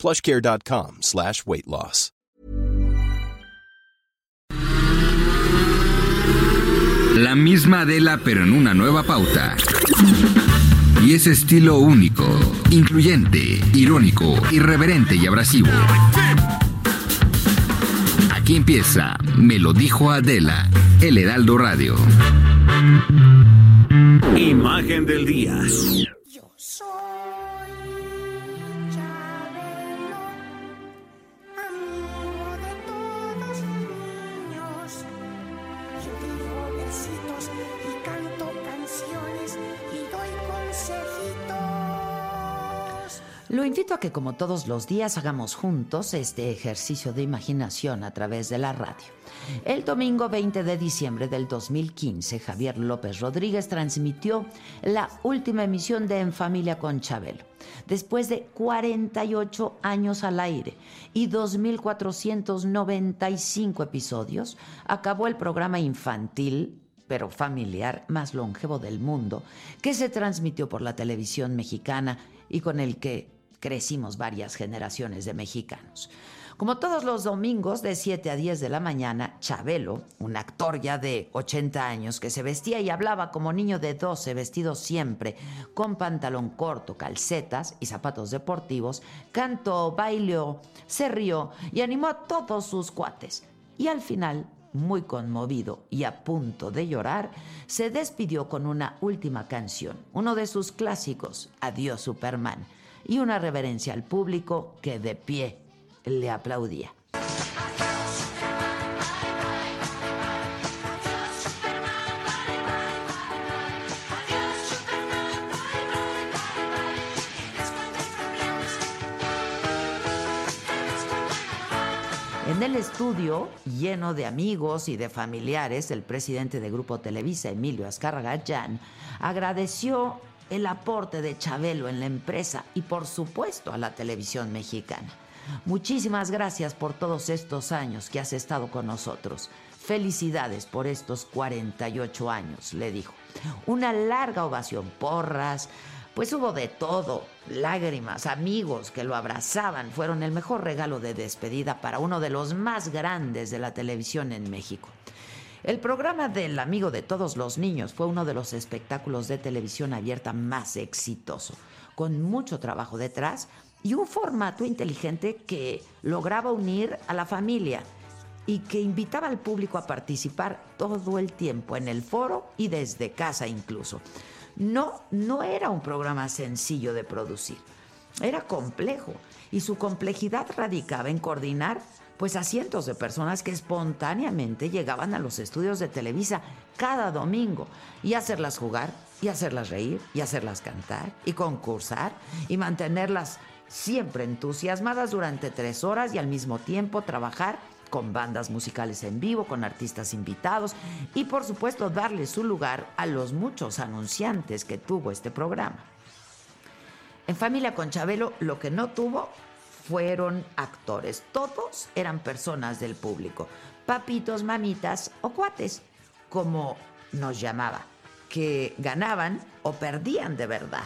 plushcare.com slash weight loss. La misma Adela pero en una nueva pauta. Y ese estilo único, incluyente, irónico, irreverente y abrasivo. Aquí empieza Me lo dijo Adela, El Heraldo Radio. Imagen del día. Lo invito a que como todos los días hagamos juntos este ejercicio de imaginación a través de la radio. El domingo 20 de diciembre del 2015, Javier López Rodríguez transmitió la última emisión de En Familia con Chabelo. Después de 48 años al aire y 2.495 episodios, acabó el programa infantil pero familiar más longevo del mundo, que se transmitió por la televisión mexicana y con el que crecimos varias generaciones de mexicanos. Como todos los domingos de 7 a 10 de la mañana, Chabelo, un actor ya de 80 años que se vestía y hablaba como niño de 12, vestido siempre con pantalón corto, calcetas y zapatos deportivos, cantó, bailó, se rió y animó a todos sus cuates. Y al final muy conmovido y a punto de llorar, se despidió con una última canción, uno de sus clásicos, Adiós Superman, y una reverencia al público que de pie le aplaudía. En el estudio, lleno de amigos y de familiares, el presidente de Grupo Televisa, Emilio Azcárraga Gallán, agradeció el aporte de Chabelo en la empresa y por supuesto a la televisión mexicana. Muchísimas gracias por todos estos años que has estado con nosotros. Felicidades por estos 48 años, le dijo. Una larga ovación, porras, pues hubo de todo, lágrimas, amigos que lo abrazaban, fueron el mejor regalo de despedida para uno de los más grandes de la televisión en México. El programa del Amigo de Todos los Niños fue uno de los espectáculos de televisión abierta más exitoso, con mucho trabajo detrás y un formato inteligente que lograba unir a la familia y que invitaba al público a participar todo el tiempo en el foro y desde casa incluso. No, no era un programa sencillo de producir, era complejo y su complejidad radicaba en coordinar pues a cientos de personas que espontáneamente llegaban a los estudios de Televisa cada domingo y hacerlas jugar y hacerlas reír y hacerlas cantar y concursar y mantenerlas siempre entusiasmadas durante tres horas y al mismo tiempo trabajar con bandas musicales en vivo, con artistas invitados y por supuesto darle su lugar a los muchos anunciantes que tuvo este programa. En Familia con Chabelo lo que no tuvo fueron actores, todos eran personas del público, papitos, mamitas o cuates, como nos llamaba, que ganaban o perdían de verdad.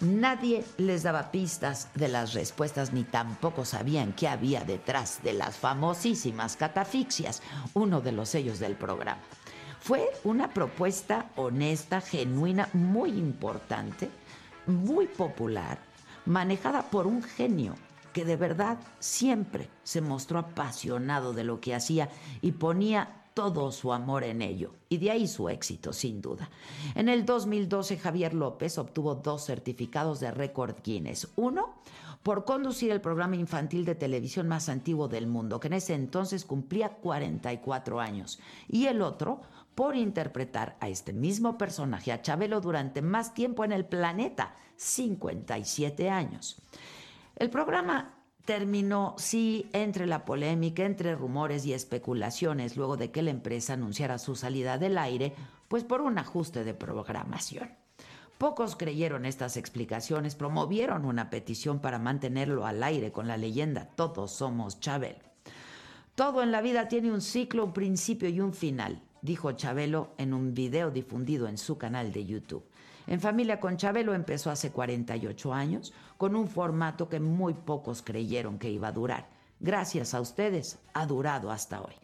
Nadie les daba pistas de las respuestas ni tampoco sabían qué había detrás de las famosísimas catafixias, uno de los sellos del programa. Fue una propuesta honesta, genuina, muy importante, muy popular, manejada por un genio que de verdad siempre se mostró apasionado de lo que hacía y ponía todo su amor en ello, y de ahí su éxito, sin duda. En el 2012, Javier López obtuvo dos certificados de récord Guinness. Uno, por conducir el programa infantil de televisión más antiguo del mundo, que en ese entonces cumplía 44 años, y el otro, por interpretar a este mismo personaje, a Chabelo, durante más tiempo en el planeta, 57 años. El programa terminó, sí, entre la polémica, entre rumores y especulaciones, luego de que la empresa anunciara su salida del aire, pues por un ajuste de programación. Pocos creyeron estas explicaciones, promovieron una petición para mantenerlo al aire con la leyenda Todos somos Chabelo. Todo en la vida tiene un ciclo, un principio y un final, dijo Chabelo en un video difundido en su canal de YouTube. En Familia con Chabelo empezó hace 48 años con un formato que muy pocos creyeron que iba a durar. Gracias a ustedes ha durado hasta hoy.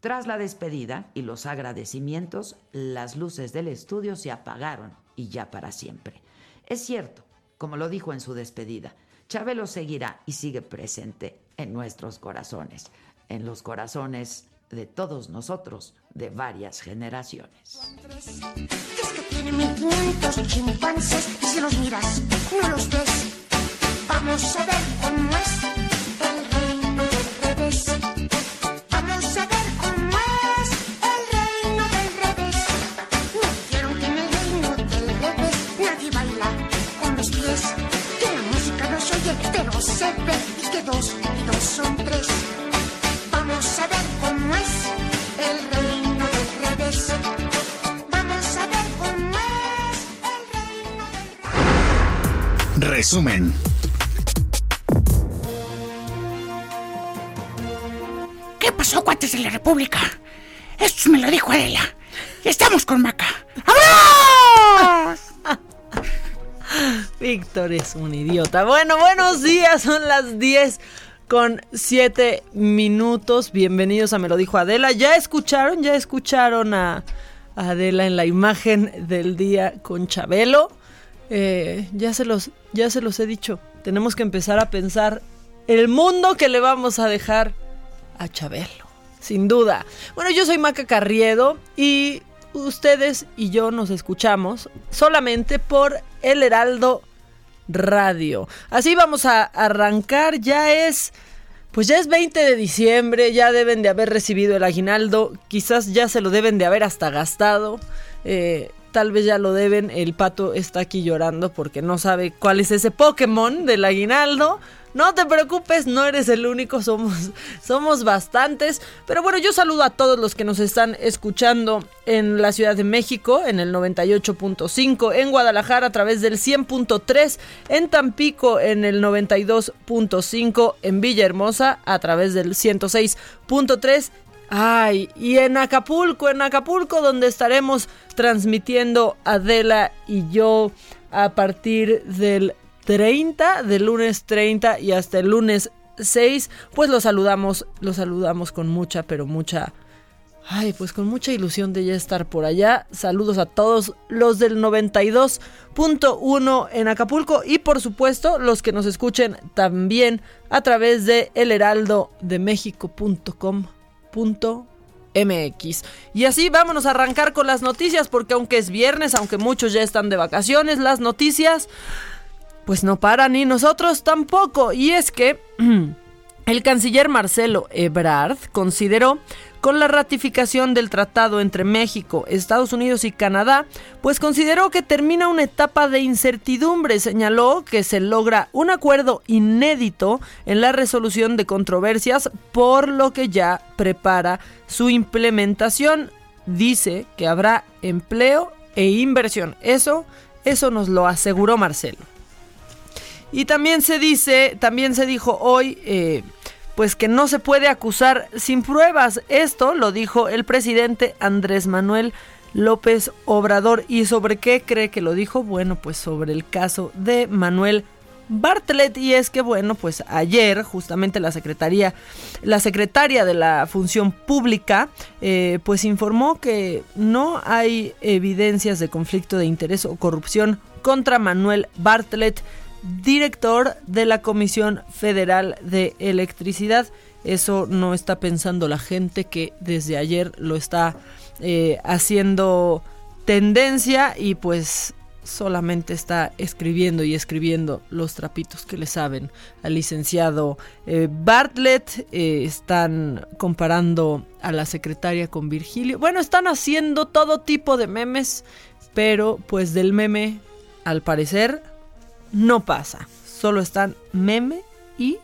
Tras la despedida y los agradecimientos, las luces del estudio se apagaron y ya para siempre. Es cierto, como lo dijo en su despedida, Chabelo seguirá y sigue presente en nuestros corazones, en los corazones de todos nosotros de varias generaciones. Es que tiene 1500 chimpancés y si los miras, no los ves. Vamos a ver cómo es el reino del revés. Vamos a ver cómo es el reino del revés. Me dijeron que en el reino del revés nadie baila con los pies. Que la música no se oye, pero se ve. Y que dos y dos son tres. Vamos a ver cómo es el reino del revés. Vamos pasó, cuates de la República? Esto me lo dijo Adela. Y estamos con Maca. ¡Vámonos! Víctor es un idiota. Bueno, buenos días, son las 10 con 7 minutos. Bienvenidos a Me lo dijo Adela. ¿Ya escucharon? ¿Ya escucharon a Adela en la imagen del día con Chabelo? Eh, ya, se los, ya se los he dicho. Tenemos que empezar a pensar el mundo que le vamos a dejar a Chabelo. Sin duda. Bueno, yo soy Maca Carriedo y ustedes y yo nos escuchamos solamente por El Heraldo Radio. Así vamos a arrancar, ya es... Pues ya es 20 de diciembre, ya deben de haber recibido el aguinaldo, quizás ya se lo deben de haber hasta gastado, eh, tal vez ya lo deben, el pato está aquí llorando porque no sabe cuál es ese Pokémon del aguinaldo, no te preocupes, no eres el único, somos, somos bastantes. Pero bueno, yo saludo a todos los que nos están escuchando en la Ciudad de México, en el 98.5, en Guadalajara a través del 100.3, en Tampico en el 92.5, en Villahermosa a través del 106.3 Ay, y en Acapulco, en Acapulco, donde estaremos transmitiendo Adela y yo a partir del 30, del lunes 30 y hasta el lunes 6, pues los saludamos, los saludamos con mucha, pero mucha, ay, pues con mucha ilusión de ya estar por allá. Saludos a todos los del 92.1 en Acapulco y por supuesto los que nos escuchen también a través de elheraldodemexico.com.mx. Y así vámonos a arrancar con las noticias porque aunque es viernes, aunque muchos ya están de vacaciones, las noticias pues no paran y nosotros tampoco. Y es que el canciller Marcelo Ebrard consideró con la ratificación del tratado entre México, Estados Unidos y Canadá, pues consideró que termina una etapa de incertidumbre. Señaló que se logra un acuerdo inédito en la resolución de controversias, por lo que ya prepara su implementación. Dice que habrá empleo e inversión. Eso, eso nos lo aseguró Marcelo. Y también se dice, también se dijo hoy, eh, pues que no se puede acusar sin pruebas. Esto lo dijo el presidente Andrés Manuel López Obrador. ¿Y sobre qué cree que lo dijo? Bueno, pues sobre el caso de Manuel Bartlett y es que bueno pues ayer justamente la secretaría la secretaria de la función pública eh, pues informó que no hay evidencias de conflicto de interés o corrupción contra Manuel Bartlett director de la Comisión Federal de Electricidad. Eso no está pensando la gente que desde ayer lo está eh, haciendo tendencia y pues solamente está escribiendo y escribiendo los trapitos que le saben al licenciado eh, Bartlett. Eh, están comparando a la secretaria con Virgilio. Bueno, están haciendo todo tipo de memes, pero pues del meme, al parecer, no pasa. Solo están meme y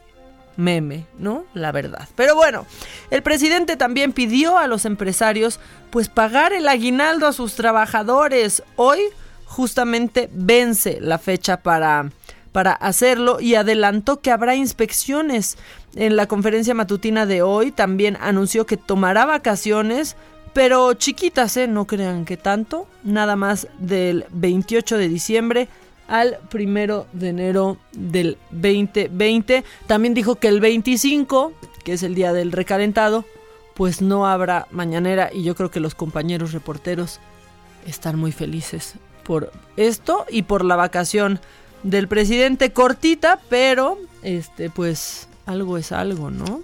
meme, ¿no? La verdad. Pero bueno, el presidente también pidió a los empresarios pues pagar el aguinaldo a sus trabajadores. Hoy justamente vence la fecha para para hacerlo y adelantó que habrá inspecciones. En la conferencia matutina de hoy también anunció que tomará vacaciones, pero chiquitas, ¿eh? No crean que tanto, nada más del 28 de diciembre al primero de enero del 2020. También dijo que el 25, que es el día del recalentado, pues no habrá mañanera y yo creo que los compañeros reporteros están muy felices por esto y por la vacación del presidente cortita, pero este pues algo es algo, ¿no?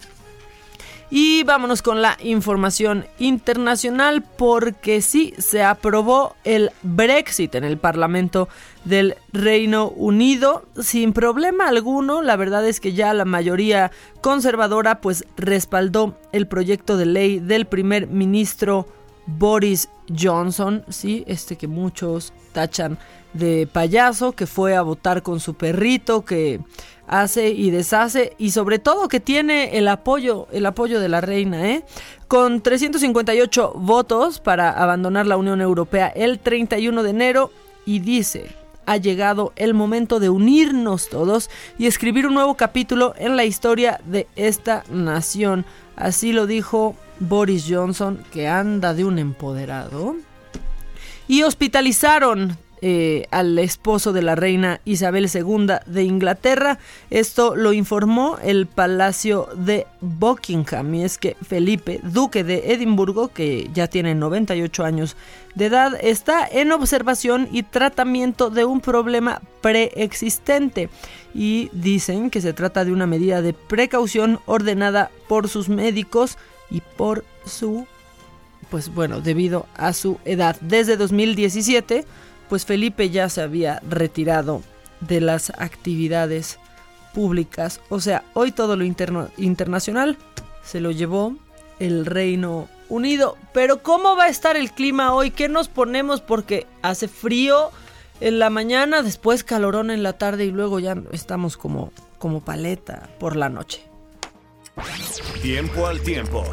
Y vámonos con la información internacional porque sí, se aprobó el Brexit en el Parlamento del Reino Unido sin problema alguno. La verdad es que ya la mayoría conservadora pues respaldó el proyecto de ley del primer ministro Boris Johnson, sí, este que muchos tachan de payaso, que fue a votar con su perrito, que hace y deshace y sobre todo que tiene el apoyo, el apoyo de la reina, ¿eh? Con 358 votos para abandonar la Unión Europea el 31 de enero y dice, ha llegado el momento de unirnos todos y escribir un nuevo capítulo en la historia de esta nación. Así lo dijo Boris Johnson, que anda de un empoderado. Y hospitalizaron eh, al esposo de la reina Isabel II de Inglaterra. Esto lo informó el Palacio de Buckingham. Y es que Felipe, duque de Edimburgo, que ya tiene 98 años de edad, está en observación y tratamiento de un problema preexistente. Y dicen que se trata de una medida de precaución ordenada por sus médicos y por su pues bueno, debido a su edad. Desde 2017 pues Felipe ya se había retirado de las actividades públicas. O sea, hoy todo lo internacional se lo llevó el Reino Unido. Pero ¿cómo va a estar el clima hoy? ¿Qué nos ponemos? Porque hace frío en la mañana, después calorón en la tarde y luego ya estamos como, como paleta por la noche. Tiempo al tiempo.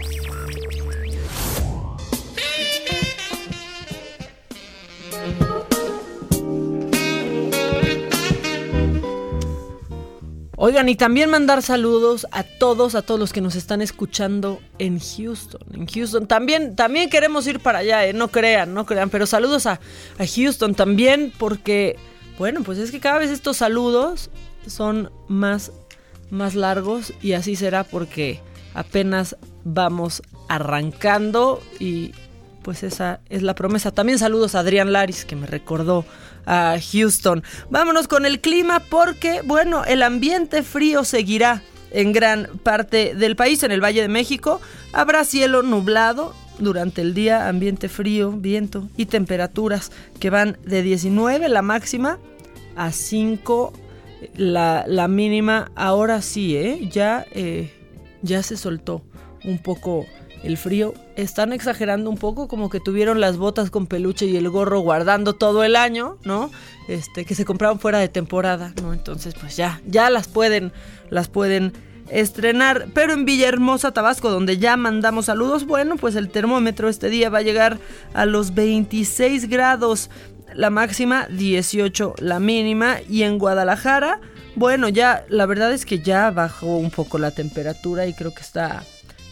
Oigan, y también mandar saludos a todos, a todos los que nos están escuchando en Houston. En Houston también, también queremos ir para allá, ¿eh? no crean, no crean, pero saludos a, a Houston también porque, bueno, pues es que cada vez estos saludos son más, más largos y así será porque apenas vamos arrancando y pues esa es la promesa. También saludos a Adrián Laris que me recordó a Houston. Vámonos con el clima porque, bueno, el ambiente frío seguirá en gran parte del país. En el Valle de México habrá cielo nublado durante el día, ambiente frío, viento y temperaturas que van de 19 la máxima a 5 la, mínima. Ahora sí, ¿eh? ya, eh, ya se soltó un poco el frío. Están exagerando un poco, como que tuvieron las botas con peluche y el gorro guardando todo el año, ¿no? Este, que se compraron fuera de temporada, ¿no? Entonces, pues ya, ya las pueden, las pueden estrenar. Pero en Villahermosa, Tabasco, donde ya mandamos saludos, bueno, pues el termómetro este día va a llegar a los 26 grados. La máxima 18, la mínima. Y en Guadalajara, bueno, ya la verdad es que ya bajó un poco la temperatura y creo que está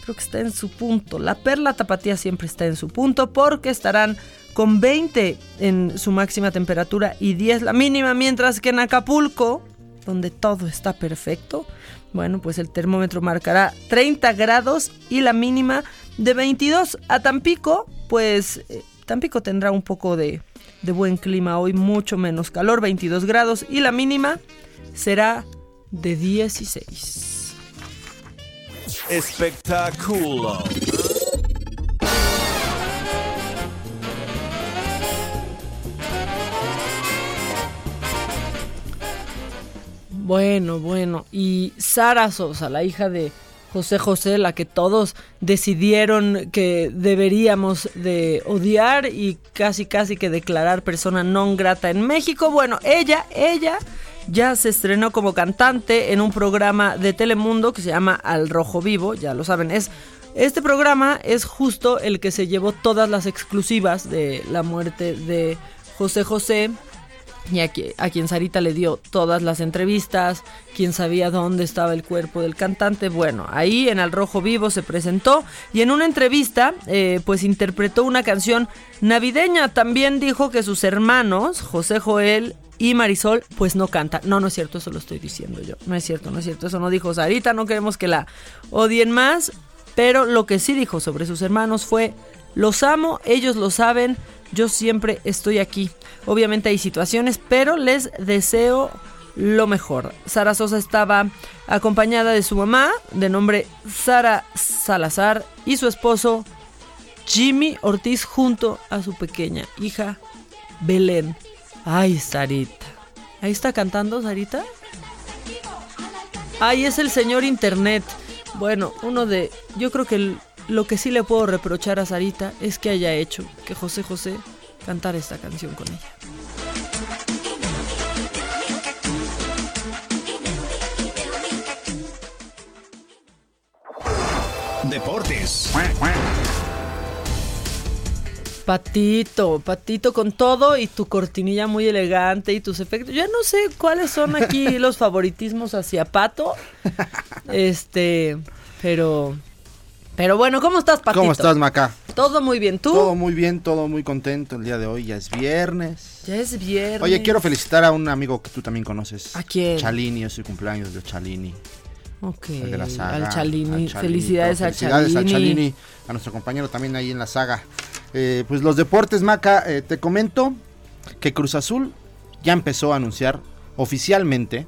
creo que está en su punto. La perla tapatía siempre está en su punto porque estarán con 20 en su máxima temperatura y 10 la mínima, mientras que en Acapulco, donde todo está perfecto, bueno, pues el termómetro marcará 30 grados y la mínima de 22. A Tampico, pues eh, Tampico tendrá un poco de, de buen clima hoy, mucho menos calor, 22 grados y la mínima será de 16. Espectáculo. Bueno, bueno. Y Sara Sosa, la hija de José José, la que todos decidieron que deberíamos de odiar y casi casi que declarar persona non grata en México. Bueno, ella, ella ya se estrenó como cantante en un programa de Telemundo que se llama Al Rojo Vivo, ya lo saben, es este programa es justo el que se llevó todas las exclusivas de la muerte de José José y a, qui- a quien Sarita le dio todas las entrevistas, quien sabía dónde estaba el cuerpo del cantante. Bueno, ahí en Al Rojo Vivo se presentó y en una entrevista eh, pues interpretó una canción navideña. También dijo que sus hermanos, José Joel y Marisol, pues no cantan. No, no es cierto, eso lo estoy diciendo yo. No es cierto, no es cierto, eso no dijo Sarita, no queremos que la odien más. Pero lo que sí dijo sobre sus hermanos fue, los amo, ellos lo saben, yo siempre estoy aquí. Obviamente hay situaciones, pero les deseo lo mejor. Sara Sosa estaba acompañada de su mamá, de nombre Sara Salazar, y su esposo Jimmy Ortiz junto a su pequeña hija Belén. Ay, Sarita. Ahí está cantando Sarita. Ay, es el señor Internet. Bueno, uno de... Yo creo que lo que sí le puedo reprochar a Sarita es que haya hecho que José José cantara esta canción con ella. Deportes. Patito, patito con todo y tu cortinilla muy elegante y tus efectos. Ya no sé cuáles son aquí los favoritismos hacia Pato. Este, pero... Pero bueno, ¿cómo estás, Patito? ¿Cómo estás, Maca? Todo muy bien. ¿Tú? Todo muy bien, todo muy contento. El día de hoy ya es viernes. Ya es viernes. Oye, quiero felicitar a un amigo que tú también conoces. ¿A quién? Chalini, es su cumpleaños de Chalini. Ok, el de la saga. al Chalini. al Chalini, Felicidades, a Felicidades Chalini. al Chalini, a nuestro compañero también ahí en la saga. Eh, pues los deportes, Maca, eh, te comento que Cruz Azul ya empezó a anunciar oficialmente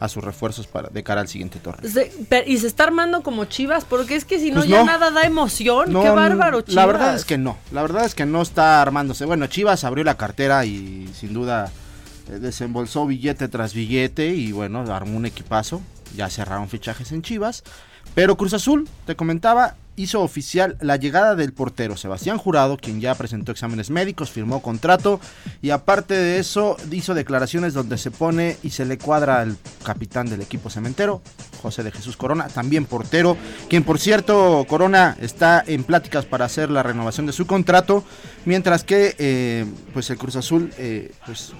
a sus refuerzos para de cara al siguiente torneo. Se- y se está armando como chivas, porque es que si no, Pues ya nada da emoción. No, Qué bárbaro, chivas. La verdad es que no, la verdad es que no está armándose. Bueno, Chivas abrió la cartera y sin duda eh, desembolsó billete tras billete y bueno, armó un equipazo. Ya cerraron fichajes en Chivas. Pero Cruz Azul, te comentaba, hizo oficial la llegada del portero Sebastián Jurado, quien ya presentó exámenes médicos, firmó contrato y aparte de eso hizo declaraciones donde se pone y se le cuadra al capitán del equipo cementero, José de Jesús Corona, también portero, quien por cierto Corona está en pláticas para hacer la renovación de su contrato, mientras que eh, pues el Cruz Azul eh, pues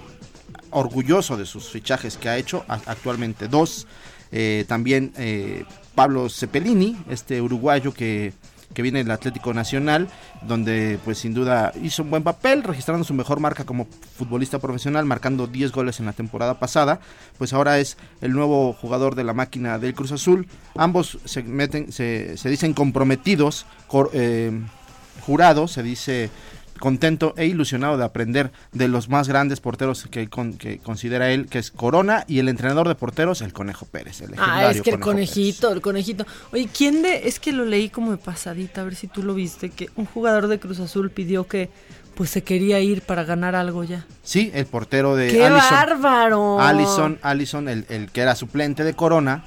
orgulloso de sus fichajes que ha hecho, actualmente dos. Eh, también eh, Pablo Cepelini, este uruguayo que, que viene del Atlético Nacional, donde pues sin duda hizo un buen papel, registrando su mejor marca como futbolista profesional, marcando 10 goles en la temporada pasada, pues ahora es el nuevo jugador de la máquina del Cruz Azul. Ambos se meten, se, se dicen comprometidos, eh, jurado, se dice contento e ilusionado de aprender de los más grandes porteros que, con- que considera él, que es Corona, y el entrenador de porteros, el Conejo Pérez. El Ah, es que el Pérez. conejito, el conejito. Oye, ¿quién de.? Es que lo leí como de pasadita, a ver si tú lo viste. Que un jugador de Cruz Azul pidió que. Pues se quería ir para ganar algo ya. Sí, el portero de ¡Qué Allison. bárbaro! Allison, Allison, el, el que era suplente de Corona.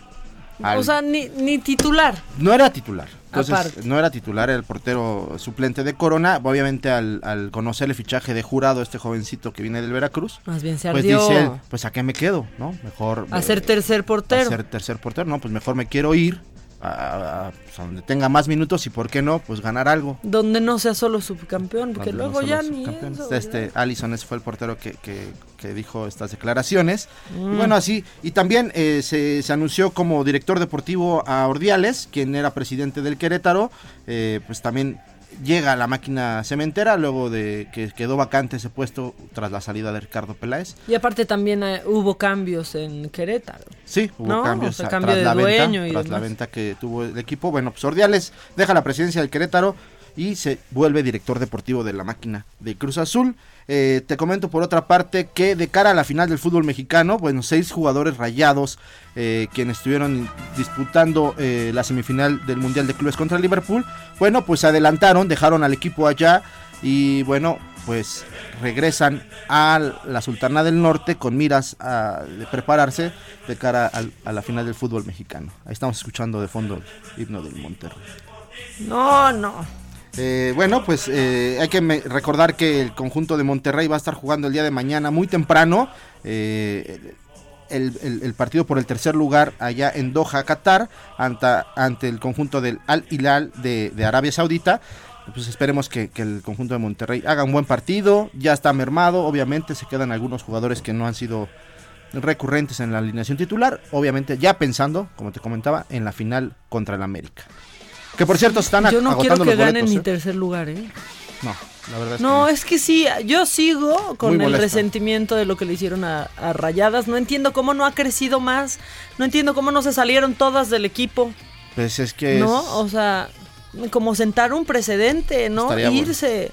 Al- O sea, ni, ni titular. no era titular. Entonces, Aparte. no era titular, era el portero suplente de Corona. Obviamente, al, al conocer el fichaje de jurado, este jovencito que viene del Veracruz, Más bien se pues ardió. dice, él, pues a qué me quedo, ¿no? Mejor... a ser eh, tercer portero. a ser tercer portero, no, pues mejor me quiero ir a, a- a- pues, a donde tenga más minutos y por qué no, pues ganar algo. Donde no sea solo subcampeón, porque Donde luego ya ni eso, Este ya. Allison ese fue el portero que, que- que dijo estas declaraciones. Mm. Y bueno, así. Y también eh, se, se anunció como director deportivo a Ordiales, quien era presidente del Querétaro. eh, pues también llega a la máquina cementera luego de que quedó vacante ese puesto tras la salida de Ricardo Peláez. Y aparte también eh, hubo cambios en Querétaro. Sí, hubo No, cambios o sea, a- cambio tras de la dueño venta, y tras la venta que tuvo el equipo. Bueno, pues Ordiales deja la presidencia del Querétaro y se vuelve director deportivo de la máquina de Cruz Azul. Eh, te comento por otra parte que de cara a la final del fútbol mexicano, bueno, seis jugadores rayados eh, quienes estuvieron disputando eh, la semifinal del Mundial de Clubes contra Liverpool, bueno, pues se adelantaron, dejaron al equipo allá y bueno, pues regresan a la Sultana del Norte con miras a de prepararse de cara al- a la final del fútbol mexicano. Ahí estamos escuchando de fondo el himno del Monterrey. No, no. Eh, bueno, pues eh, hay que recordar que el conjunto de Monterrey va a estar jugando el día de mañana muy temprano. eh, el partido por el tercer lugar allá en Doha, Qatar, ante, ante el conjunto del Al Hilal de, de Arabia Saudita. Pues esperemos que, que el conjunto de Monterrey haga un buen partido. Ya está mermado, obviamente se quedan algunos jugadores que no han sido recurrentes en la alineación titular. Obviamente ya pensando, como te comentaba, en la final contra el América. Que por cierto están Yo no quiero que ganen ni ¿eh? tercer lugar, ¿eh? No, la verdad es que No, no. es que sí, yo sigo con el resentimiento de lo que le hicieron a, a Rayadas. No entiendo cómo no ha crecido más. No entiendo cómo no se salieron todas del equipo. Pues es que ¿No? es- O sea, como sentar un precedente, ¿no? Estaría bueno. Irse,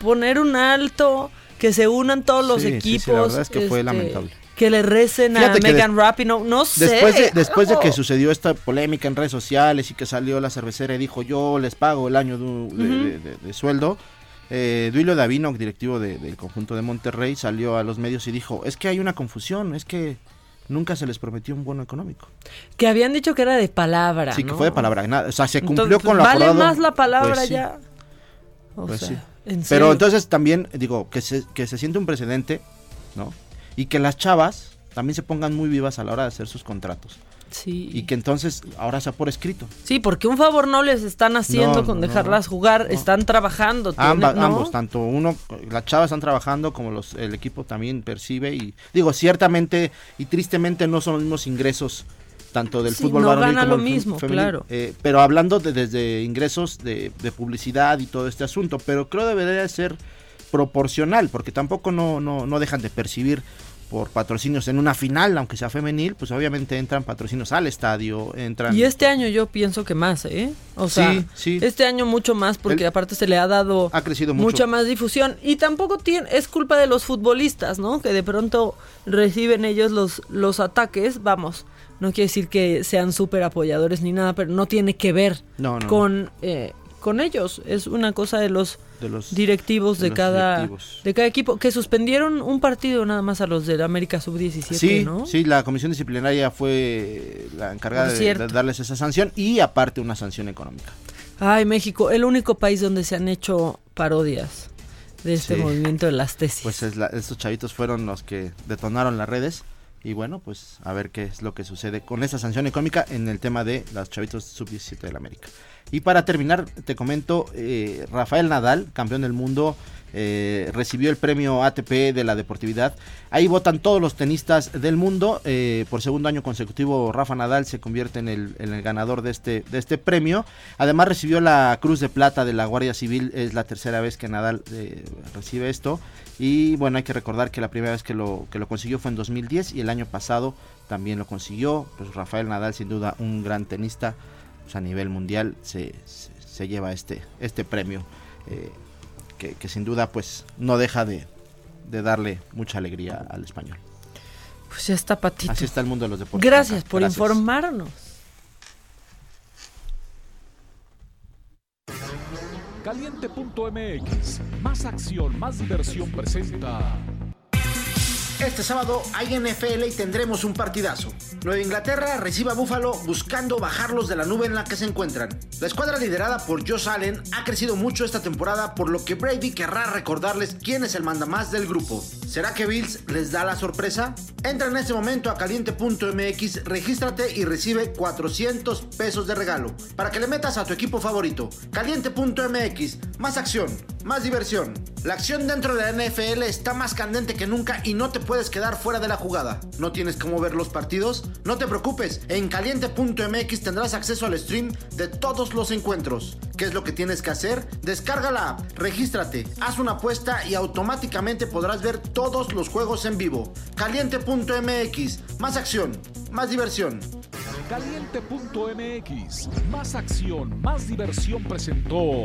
poner un alto, que se unan todos los Sí, sí, sí, equipos. la verdad es que fue este, lamentable. Que le recen a Fíjate Megan Rapinoe, no sé. Después de, después de que algo. sucedió esta polémica en redes sociales y que salió la cervecera y dijo yo les pago el año de, sueldo, eh, Duilio Davino, directivo de- del conjunto de Monterrey, salió a los medios y dijo, es que hay una confusión, es que nunca se les prometió un bono económico. Que habían dicho que era de palabra. Sí, que fue de palabra, nada, o sea, se cumplió Entonces, con lo Vale acordado. más la palabra Pues sí, ya. O pues sea, sí. en Pero serio. entonces también, digo, que se, que se siente un precedente, ¿no? Y que las chavas también se pongan muy vivas a la hora de hacer sus contratos. Sí. Y que entonces ahora sea por escrito. Sí, porque un favor no les están haciendo No, con no, dejarlas jugar, están trabajando. ¿no? ambos, tanto uno, las chavas están trabajando como los, el equipo también percibe y digo, ciertamente y tristemente no son los mismos ingresos tanto del Sí, fútbol varonil como lo el mismo, femenil, claro. eh, pero hablando de, desde ingresos de, de publicidad y todo este asunto, pero creo debería ser proporcional, porque tampoco no, no, no dejan de percibir por patrocinios en una final, aunque sea femenil, pues obviamente entran patrocinios al estadio, entran... Y este año yo pienso que más, ¿eh? O sea, Sí, sí. este año mucho más porque El- aparte se le ha dado Ha crecido mucho. mucha más difusión y tampoco tiene es culpa de los futbolistas, ¿no? Que de pronto reciben ellos los los ataques, vamos. No quiere decir que sean súper apoyadores ni nada, pero no tiene que ver No, no, con eh, con ellos. Es una cosa de los de los directivos de, los cada directivos. de cada equipo que suspendieron un partido nada más a los del América sub 17, Sí, ¿no? sí, la comisión disciplinaria fue la encargada de, darles esa sanción y aparte una sanción económica. Ay, México, el único país donde se han hecho parodias de este Sí. movimiento de las tesis. Pues es la- estos chavitos fueron los que detonaron las redes y bueno, pues a ver qué es lo que sucede con esa sanción económica en el tema de los chavitos sub-17 del América. Y para terminar, te comento, eh, Rafael Nadal, campeón del mundo, eh, recibió el premio ATP de la deportividad. Ahí votan todos los tenistas del mundo. eh, por segundo año consecutivo, Rafa Nadal se convierte en el, ganador de este, de este premio. Además recibió la Cruz de Plata de la Guardia Civil. Es la tercera vez que Nadal recibe esto. Y bueno, hay que recordar que la primera vez que lo, que lo consiguió fue en 2010 y el año pasado también lo consiguió. Pues Rafael Nadal, sin duda, un gran tenista pues, a nivel mundial, se, se- se lleva este, este premio. eh, que, que sin duda pues no deja de, de darle mucha alegría al español. Pues ya está Patito. Así está el mundo de los deportes. Gracias Acá. por Gracias. informarnos. Caliente.mx, más acción, más diversión presenta. Este sábado hay NFL y tendremos un partidazo. Nueva Inglaterra recibe a Buffalo buscando bajarlos de la nube en la que se encuentran. La escuadra liderada por Josh Allen ha crecido mucho esta temporada, por lo que Brady querrá recordarles quién es el mandamás del grupo. ¿Será que Bills les da la sorpresa? Entra en este momento a caliente.mx, regístrate y recibe 400 pesos de regalo para que le metas a tu equipo favorito. Caliente.mx, más acción, más diversión. La acción dentro de la NFL está más candente que nunca y no te puedes quedar fuera de la jugada. ¿No tienes cómo ver los partidos? No te preocupes, en caliente.mx tendrás acceso al stream de todos los encuentros. ¿Qué es lo que tienes que hacer? Descarga la app, regístrate, haz una apuesta y automáticamente podrás ver todos los juegos en vivo. Caliente.mx, más acción, más diversión. Caliente.mx, más acción, más diversión presentó.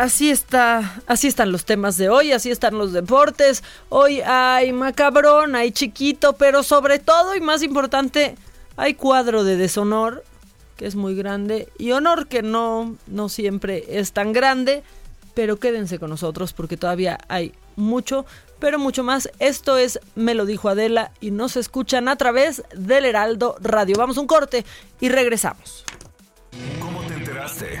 así está, así están los temas de hoy, así están los deportes. Hoy hay macabrón, hay chiquito, pero sobre todo y más importante, hay cuadro de deshonor que es muy grande, y honor, que no, no siempre es tan grande, pero quédense con nosotros porque todavía hay mucho, pero mucho más. Esto es Me lo dijo Adela y nos escuchan a través del Heraldo Radio. Vamos a un corte y regresamos. ¿Cómo te enteraste?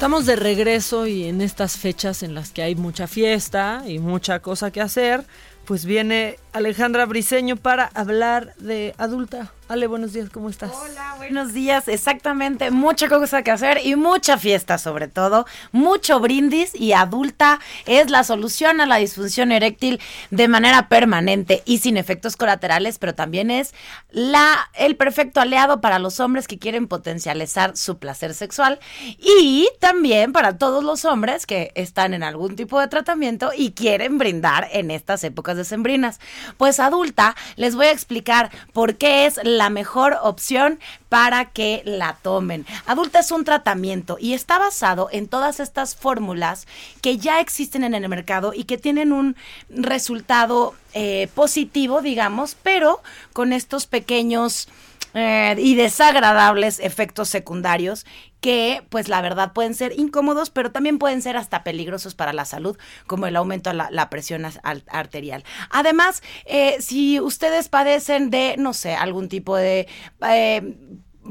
Estamos de regreso y en estas fechas en las que hay mucha fiesta y mucha cosa que hacer, pues viene Alejandra Briseño para hablar de adulta. Ale, buenos días, ¿cómo estás? Hola, buenos días. Exactamente, mucha cosa que hacer y mucha fiesta sobre todo, mucho brindis y adulta es la solución a la disfunción eréctil de manera permanente y sin efectos colaterales, pero también es la el perfecto aliado para los hombres que quieren potencializar su placer sexual y también para todos los hombres que están en algún tipo de tratamiento y quieren brindar en estas épocas decembrinas. Pues adulta, les voy a explicar por qué es la mejor opción para que la tomen. Adulta es un tratamiento y está basado en todas estas fórmulas que ya existen en el mercado y que tienen un resultado eh, positivo, digamos, pero con estos pequeños eh, y desagradables efectos secundarios que pues la verdad pueden ser incómodos, pero también pueden ser hasta peligrosos para la salud, como el aumento de la, presión arterial. Además, eh, si ustedes padecen de, no sé, algún tipo de... eh,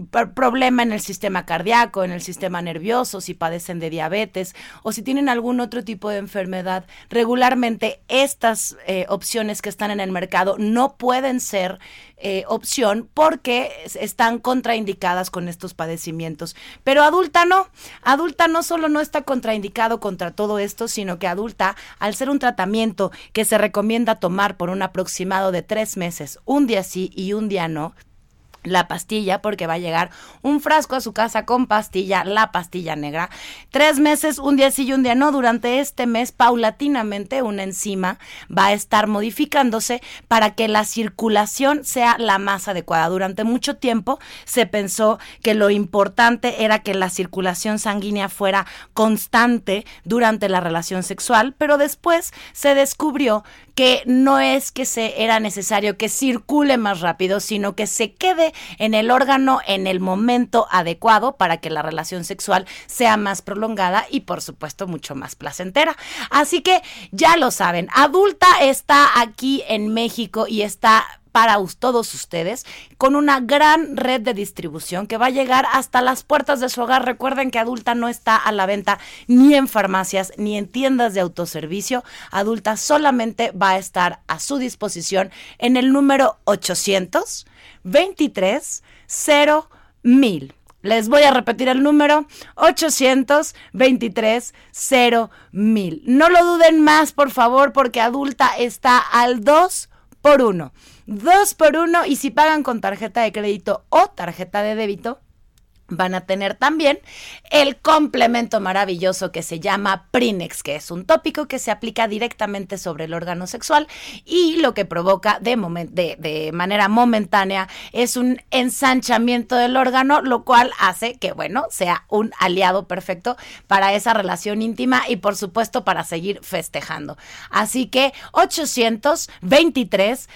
problema en el sistema cardíaco, en el sistema nervioso, si padecen de diabetes o si tienen algún otro tipo de enfermedad, regularmente estas eh, opciones que están en el mercado no pueden ser eh, opción porque es- están contraindicadas con estos padecimientos. Pero adulta no, adulta no solo no está contraindicado contra todo esto, sino que adulta, al ser un tratamiento que se recomienda tomar por un aproximado de tres meses, un día sí y un día no, la pastilla, porque va a llegar un frasco a su casa con pastilla, la pastilla negra. Tres meses, un día sí y un día no. Durante este mes, paulatinamente, una enzima va a estar modificándose para que la circulación sea la más adecuada. Durante mucho tiempo se pensó que lo importante era que la circulación sanguínea fuera constante durante la relación sexual, pero después se descubrió que no es que se era necesario que circule más rápido, sino que se quede en el órgano en el momento adecuado para que la relación sexual sea más prolongada y por supuesto mucho más placentera. Así que ya lo saben, adulta está aquí en México y está para todos ustedes con una gran red de distribución que va a llegar hasta las puertas de su hogar. Recuerden que Adulta no está a la venta ni en farmacias ni en tiendas de autoservicio. Adulta solamente va a estar a su disposición en el número 800 23 mil. Les voy a repetir el número 823 mil. No lo duden más, por favor, porque adulta está al 2 por 1. 2 por 1 y si pagan con tarjeta de crédito o tarjeta de débito, van a tener también el complemento maravilloso que se llama Prinex, que es un tópico que se aplica directamente sobre el órgano sexual y lo que provoca de, manera momentánea es un ensanchamiento del órgano, lo cual hace que, bueno, sea un aliado perfecto para esa relación íntima y por supuesto para seguir festejando. Así que 823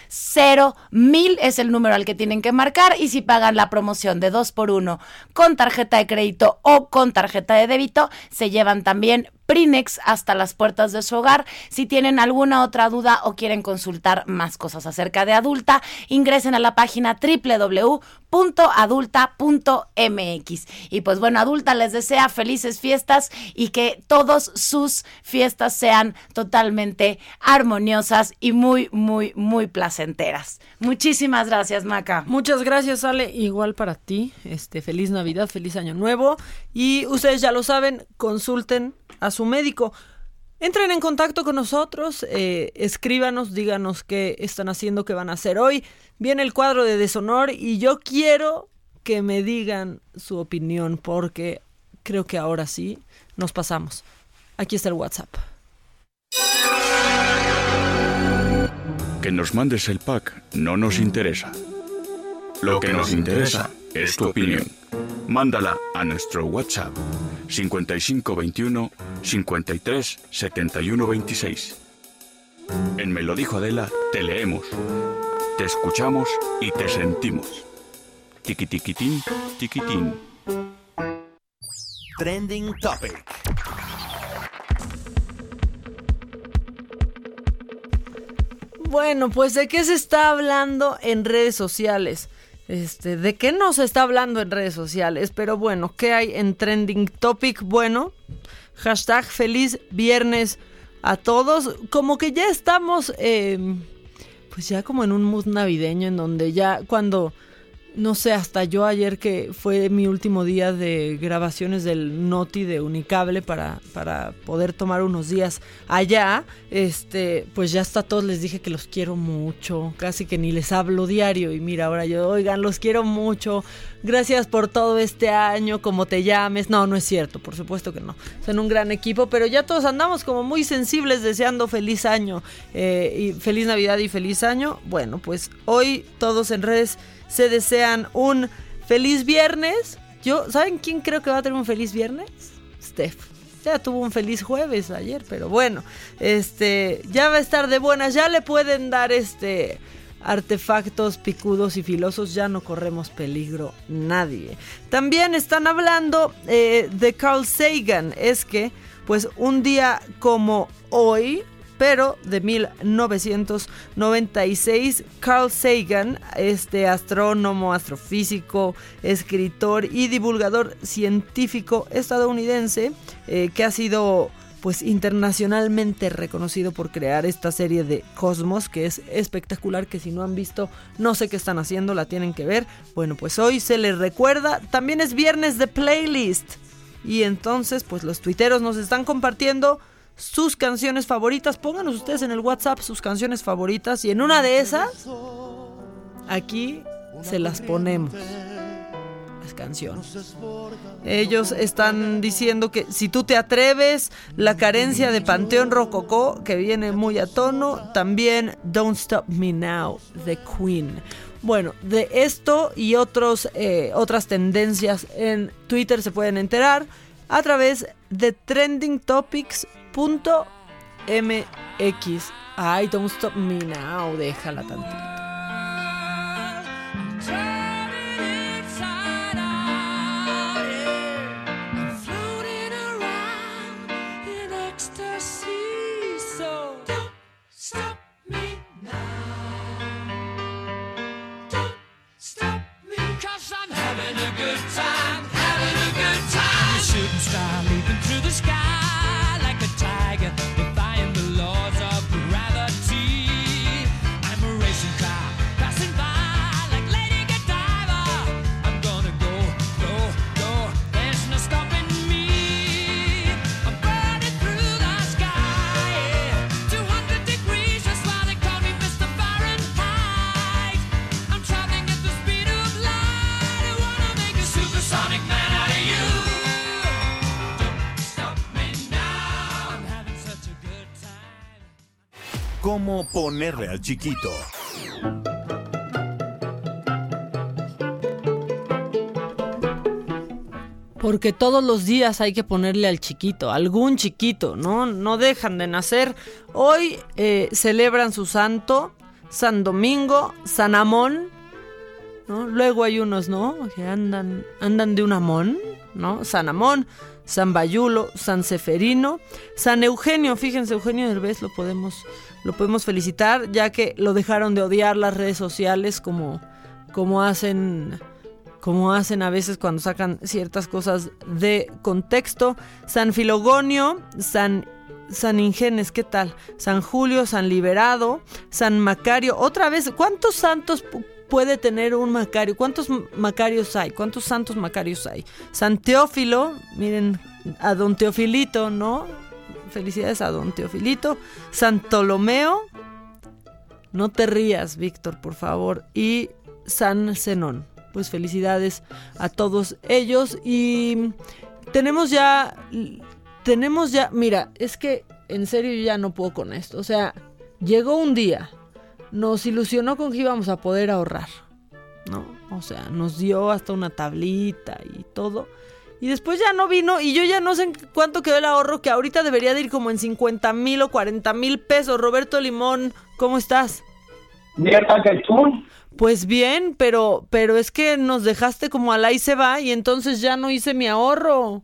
mil es el número al que tienen que marcar y si pagan la promoción de 2 por 1 con tarjeta de crédito o con tarjeta de débito, se llevan también Prinex hasta las puertas de su hogar. Si tienen alguna otra duda o quieren consultar más cosas acerca de adulta, ingresen a la página www.adulta.mx. Y pues bueno, adulta les desea felices fiestas y que todos sus fiestas sean totalmente armoniosas y muy, muy, muy placenteras. Muchísimas gracias, Maca. Muchas gracias, Ale. Igual para ti. Este, feliz Navidad, feliz Año Nuevo. Y ustedes ya lo saben, consulten a su médico. Entren en contacto con nosotros, eh, escríbanos, díganos qué están haciendo, qué van a hacer hoy. Viene el cuadro de deshonor y yo quiero que me digan su opinión porque creo que ahora sí nos pasamos. Aquí está el WhatsApp. Que nos mandes el pack no nos interesa. Lo que nos interesa es tu opinión. Mándala a nuestro WhatsApp 5521 53 71 26. En Me lo dijo Adela, te leemos, te escuchamos y te sentimos. Tiquitiquitín, tiquitín. Trending Topic. Bueno, pues de qué se está hablando en redes sociales. Este, de qué no se está hablando en redes sociales, pero bueno, ¿qué hay en trending topic? Bueno, hashtag feliz viernes a todos. Como que ya estamos, eh, pues ya como en un mood navideño en donde ya cuando no sé, hasta yo ayer que fue mi último día de grabaciones del Noti de Unicable para, para poder tomar unos días allá, este, pues ya hasta todos les dije que los quiero mucho, casi que ni les hablo diario. Y mira, ahora yo, oigan, los quiero mucho, gracias por todo este año, como te llames, no, no es cierto, por supuesto que no, son un gran equipo, pero ya todos andamos como muy sensibles deseando feliz año eh, y feliz Navidad y feliz año, bueno, pues hoy todos en redes se desean un feliz viernes. Yo, ¿saben quién creo que va a tener un feliz viernes? Steph. Ya tuvo un feliz jueves ayer, pero bueno, este, ya va a estar de buenas, ya le pueden dar este artefactos picudos y filosos, ya no corremos peligro nadie. También están hablando eh, de Carl Sagan, es que pues un día como hoy, pero de 1996, Carl Sagan, este astrónomo, astrofísico, escritor y divulgador científico estadounidense, eh, que ha sido pues internacionalmente reconocido por crear esta serie de Cosmos, que es espectacular, que si no han visto, no sé qué están haciendo, la tienen que ver. Bueno, pues hoy se les recuerda, también es viernes de playlist. Y entonces, pues los tuiteros nos están compartiendo sus canciones favoritas. Pónganos ustedes en el WhatsApp sus canciones favoritas y en una de esas, aquí se las ponemos. Las canciones. Ellos están diciendo que si tú te atreves, la carencia de Panteón Rococó, que viene muy a tono, también Don't Stop Me Now, The Queen. Bueno, de esto y otros, eh, otras tendencias en Twitter se pueden enterar a través de trendingtopics.mx. Ay, don't stop me now, déjala tantito. Ponerle al chiquito? Porque todos los días hay que ponerle al chiquito, algún chiquito, ¿no? No dejan de nacer. Hoy eh, celebran su santo, San Domingo, San Amón, ¿no? Luego hay unos, ¿no? Que andan, andan de un amón, ¿no? San Amón, San Bayulo, San Seferino, San Eugenio, fíjense, Eugenio Derbez lo podemos, lo podemos felicitar, ya que lo dejaron de odiar las redes sociales como, como hacen como hacen a veces cuando sacan ciertas cosas de contexto. San Filogonio, San, San Ingenes, ¿qué tal? San Julio, San Liberado, San Macario. Otra vez, ¿cuántos santos pu- puede tener un Macario? ¿Cuántos Macarios hay? ¿Cuántos santos Macarios hay? San Teófilo, miren, a don Teofilito, ¿no? Felicidades a don Teofilito. San Ptolomeo, no te rías, Víctor, por favor. Y San Zenón. Pues felicidades a todos ellos. Y tenemos ya, tenemos ya, mira, es que en serio ya no puedo con esto. O sea, llegó un día, nos ilusionó con que íbamos a poder ahorrar, ¿no? O sea, nos dio hasta una tablita y todo. Y después ya no vino y yo ya no sé en cuánto quedó el ahorro, que ahorita debería de ir como en 50 mil o 40 mil pesos. Roberto Limón, ¿cómo estás? Bien, Maca, ¿y tú? Pues bien, pero, pero es que nos dejaste como al ahí se va y entonces ya no hice mi ahorro.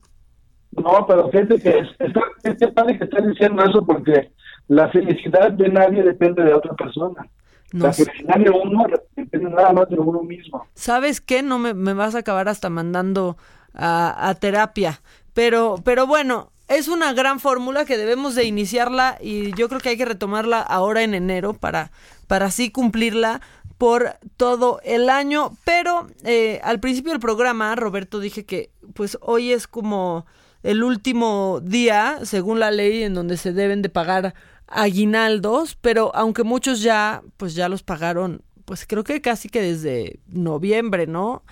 No, pero fíjate que es, está, es padre que estás diciendo eso porque la felicidad de nadie depende de otra persona. No la felicidad de uno depende nada más de uno mismo. ¿Sabes qué? No me, me vas a acabar hasta mandando a, a terapia. Pero, pero bueno, es una gran fórmula que debemos de iniciarla y yo creo que hay que retomarla ahora en enero para, para así cumplirla por todo el año. Pero eh, al principio del programa, Roberto, dije que pues hoy es como el último día, según la ley, en donde se deben de pagar aguinaldos, pero aunque muchos ya, pues ya los pagaron, pues creo que casi que desde noviembre, ¿no?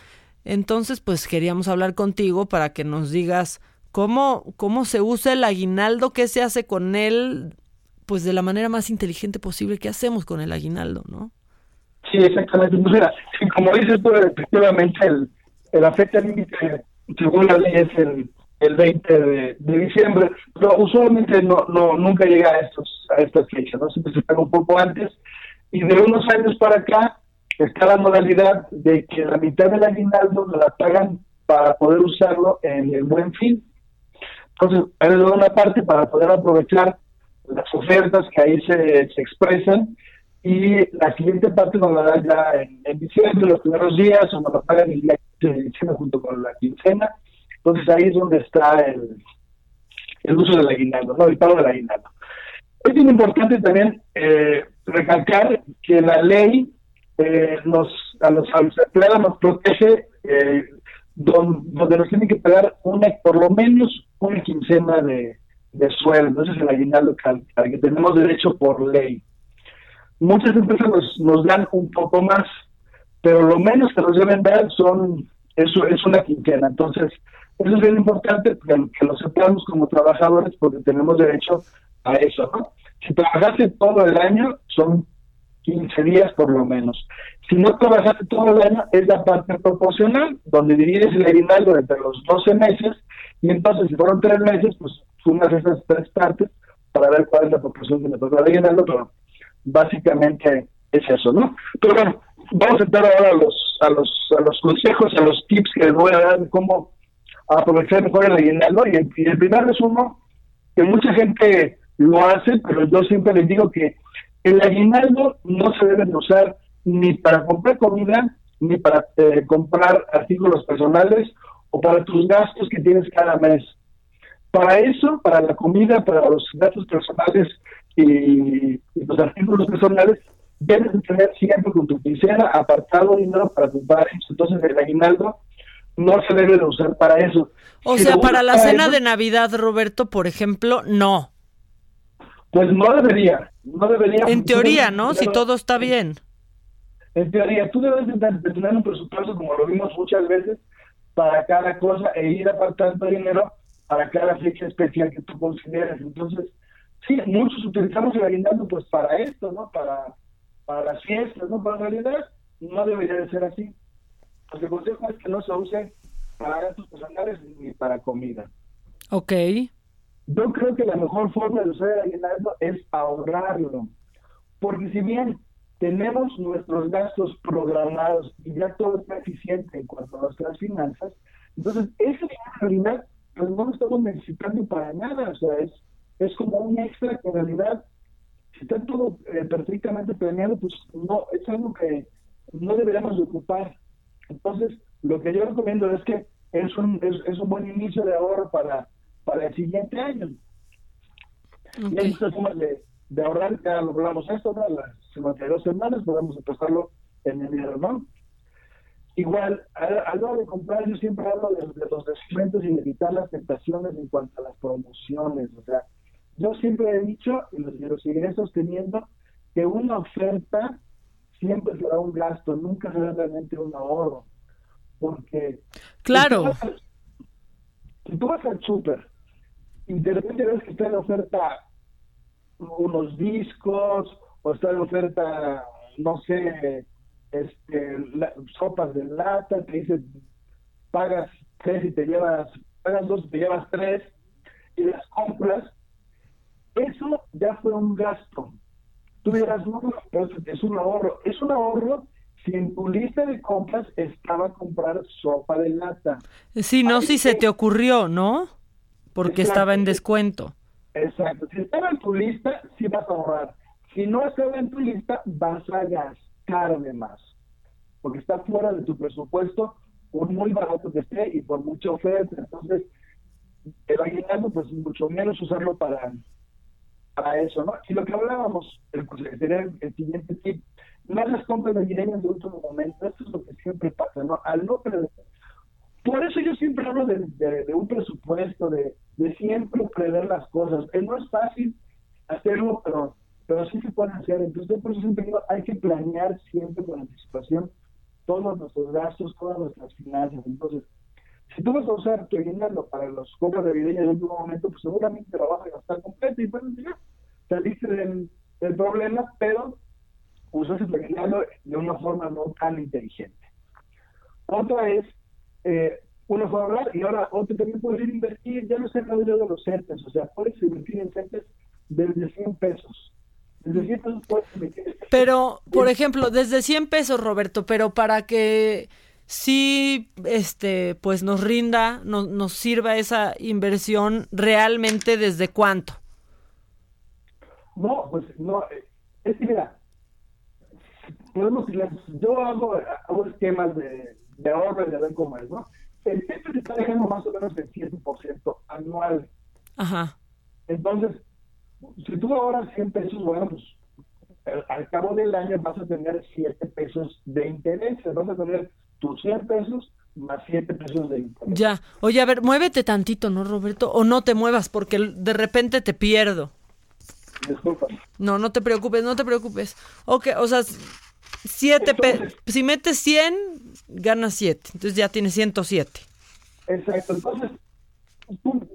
Entonces, pues queríamos hablar contigo para que nos digas cómo, cómo se usa el aguinaldo, qué se hace con él, pues de la manera más inteligente posible, qué hacemos con el aguinaldo, ¿no? Sí, exactamente. Pues mira, como dices tú, efectivamente, el, la fecha límite, según la ley, es el, el 20 de, de diciembre, pero usualmente no, no nunca llega a estos a estas fechas, ¿no? Siempre se paga un poco antes. Y de unos años para acá está la modalidad de que la mitad del aguinaldo la pagan para poder usarlo en el buen fin. Entonces, hay una parte para poder aprovechar las ofertas que ahí se, se expresan y la siguiente parte nos la dan ya en, en diciembre, los primeros días, o nos la pagan el día 15 de diciembre junto con la quincena. Entonces ahí es donde está el, el uso del aguinaldo, ¿no? El pago del aguinaldo. Es bien importante también eh, recalcar que la ley eh, nos, a los, a nos protege eh, don- donde nos tienen que pagar una, por lo menos una quincena de, de sueldo. Ese es el aguinaldo al- al que tenemos derecho por ley. Muchas empresas nos, nos dan un poco más, pero lo menos que nos deben dar son eso es una quincena. Entonces, eso es bien importante que, que lo sepamos como trabajadores porque tenemos derecho a eso, ¿no? Si trabajaste todo el año, son 15 días por lo menos. Si no trabajaste todo el año, es la parte proporcional, donde divides el aguinaldo entre los 12 meses, y entonces si fueron 3 meses, pues sumas esas tres partes para ver cuál es la proporción que le toca al aguinaldo, pero básicamente es eso, ¿no? Pero bueno, vamos a entrar ahora a los, a los, a los consejos, a los tips que les voy a dar de cómo aprovechar mejor el aguinaldo, y el, y el primero es uno que mucha gente lo hace, pero yo siempre les digo que el aguinaldo no se debe de usar ni para comprar comida, ni para eh, comprar artículos personales o para tus gastos que tienes cada mes. Para eso, para la comida, para los gastos personales y, y los artículos personales, debes de tener siempre con tu quincena apartado dinero para eso. Entonces el aguinaldo no se debe de usar para eso. O Si sea, para la cena eso, de Navidad, Roberto, por ejemplo, no. Pues no debería, no debería. En teoría, ¿no? Si todo está bien. En teoría, tú debes de, tener un presupuesto, como lo vimos muchas veces, para cada cosa e ir apartando dinero para cada fecha especial que tú consideres. Entonces, sí, muchos utilizamos el aguinaldo pues para esto, ¿no? Para, para las fiestas, ¿no? Pero en realidad no debería de ser así. Pues el consejo es que no se use para gastos personales ni para comida. Ok. Yo creo que la mejor forma de usar el aguinaldo es ahorrarlo. Porque si bien tenemos nuestros gastos programados y ya todo está eficiente en cuanto a nuestras finanzas, entonces ese dinero realidad pues no lo estamos necesitando para nada. O sea, es, es como un extra que en realidad, si está todo eh, perfectamente planeado, pues no, es algo que no deberíamos de ocupar. Entonces, lo que yo recomiendo es que es un, es un buen inicio de ahorro para, para el siguiente año. Y hay muchas formas de, de ahorrar, ya lo hablamos esto, ¿no? Las 52 semanas podemos empezarlo en enero, ¿no? Igual, a, a la hora de comprar, yo siempre hablo de, de los descuentos y de evitar las tentaciones en cuanto a las promociones. O sea, yo siempre he dicho, y lo, y lo seguiré sosteniendo, que una oferta siempre será un gasto, nunca será realmente un ahorro. Porque Claro. Si tú vas al súper y de repente ves que está en oferta unos discos o está en oferta, no sé, este, la- sopas de lata, te dice, pagas tres y te llevas, pagas dos y te llevas tres y las compras, eso ya fue un gasto. Tú dirás, no, pero es- un ahorro. Es un ahorro si en tu lista de compras estaba comprar sopa de lata. Sí, no si se te ocurrió, ¿no? Porque Exacto. estaba en descuento. Exacto. Si estaba en tu lista, sí vas a ahorrar. Si no estaba en tu lista, vas a gastar de más. Porque está fuera de tu presupuesto, por muy barato que esté y por mucha oferta. Entonces, el aguinaldo, pues mucho menos usarlo para, para eso, ¿no? Y lo que hablábamos, el, pues, sería el, el siguiente tip, no las compras navideñas de último momento, esto es lo que siempre pasa, ¿no? Al no prever- por eso yo siempre hablo de, un presupuesto, de, siempre prever las cosas. Eh, no es fácil hacerlo, pero, pero sí se puede hacer. Entonces, por eso siempre digo, hay que planear siempre con anticipación todos nuestros gastos, todas nuestras finanzas. Entonces, si tú vas a usar tu dinero para los compras navideñas de último momento, pues seguramente lo vas a gastar completo y bueno, ya saliste del, del problema, pero usaste tu dinero de una forma no tan inteligente. Otra es, eh, uno fue a hablar y ahora otro también puede ir a invertir, ya no se habla de los CETES, o sea, puedes invertir en CETES desde 100 pesos. Desde 100 pesos puedes invertir. Pero, por ejemplo, desde 100 pesos, Roberto, pero para que sí, este, pues nos rinda, no- nos sirva esa inversión realmente desde cuánto. No, pues no, eh, es que mira, podemos, yo hago, hago esquemas de, de ahorro y de ver cómo es, ¿no? El CETES está dejando más o menos el 7% anual. Ajá. Entonces, si tú ahorras 100 pesos, bueno, pues al, al cabo del año vas a tener 7 pesos de interés. Vas a tener tus 100 pesos más 7 pesos de interés. Ya. Oye, a ver, muévete tantito, ¿no, Roberto? O no te muevas porque de repente te pierdo. Disculpa. No, no te preocupes, no te preocupes. Ok, o sea, siete si metes 100, ganas 7. Entonces ya tienes 107. Exacto. Entonces, tú,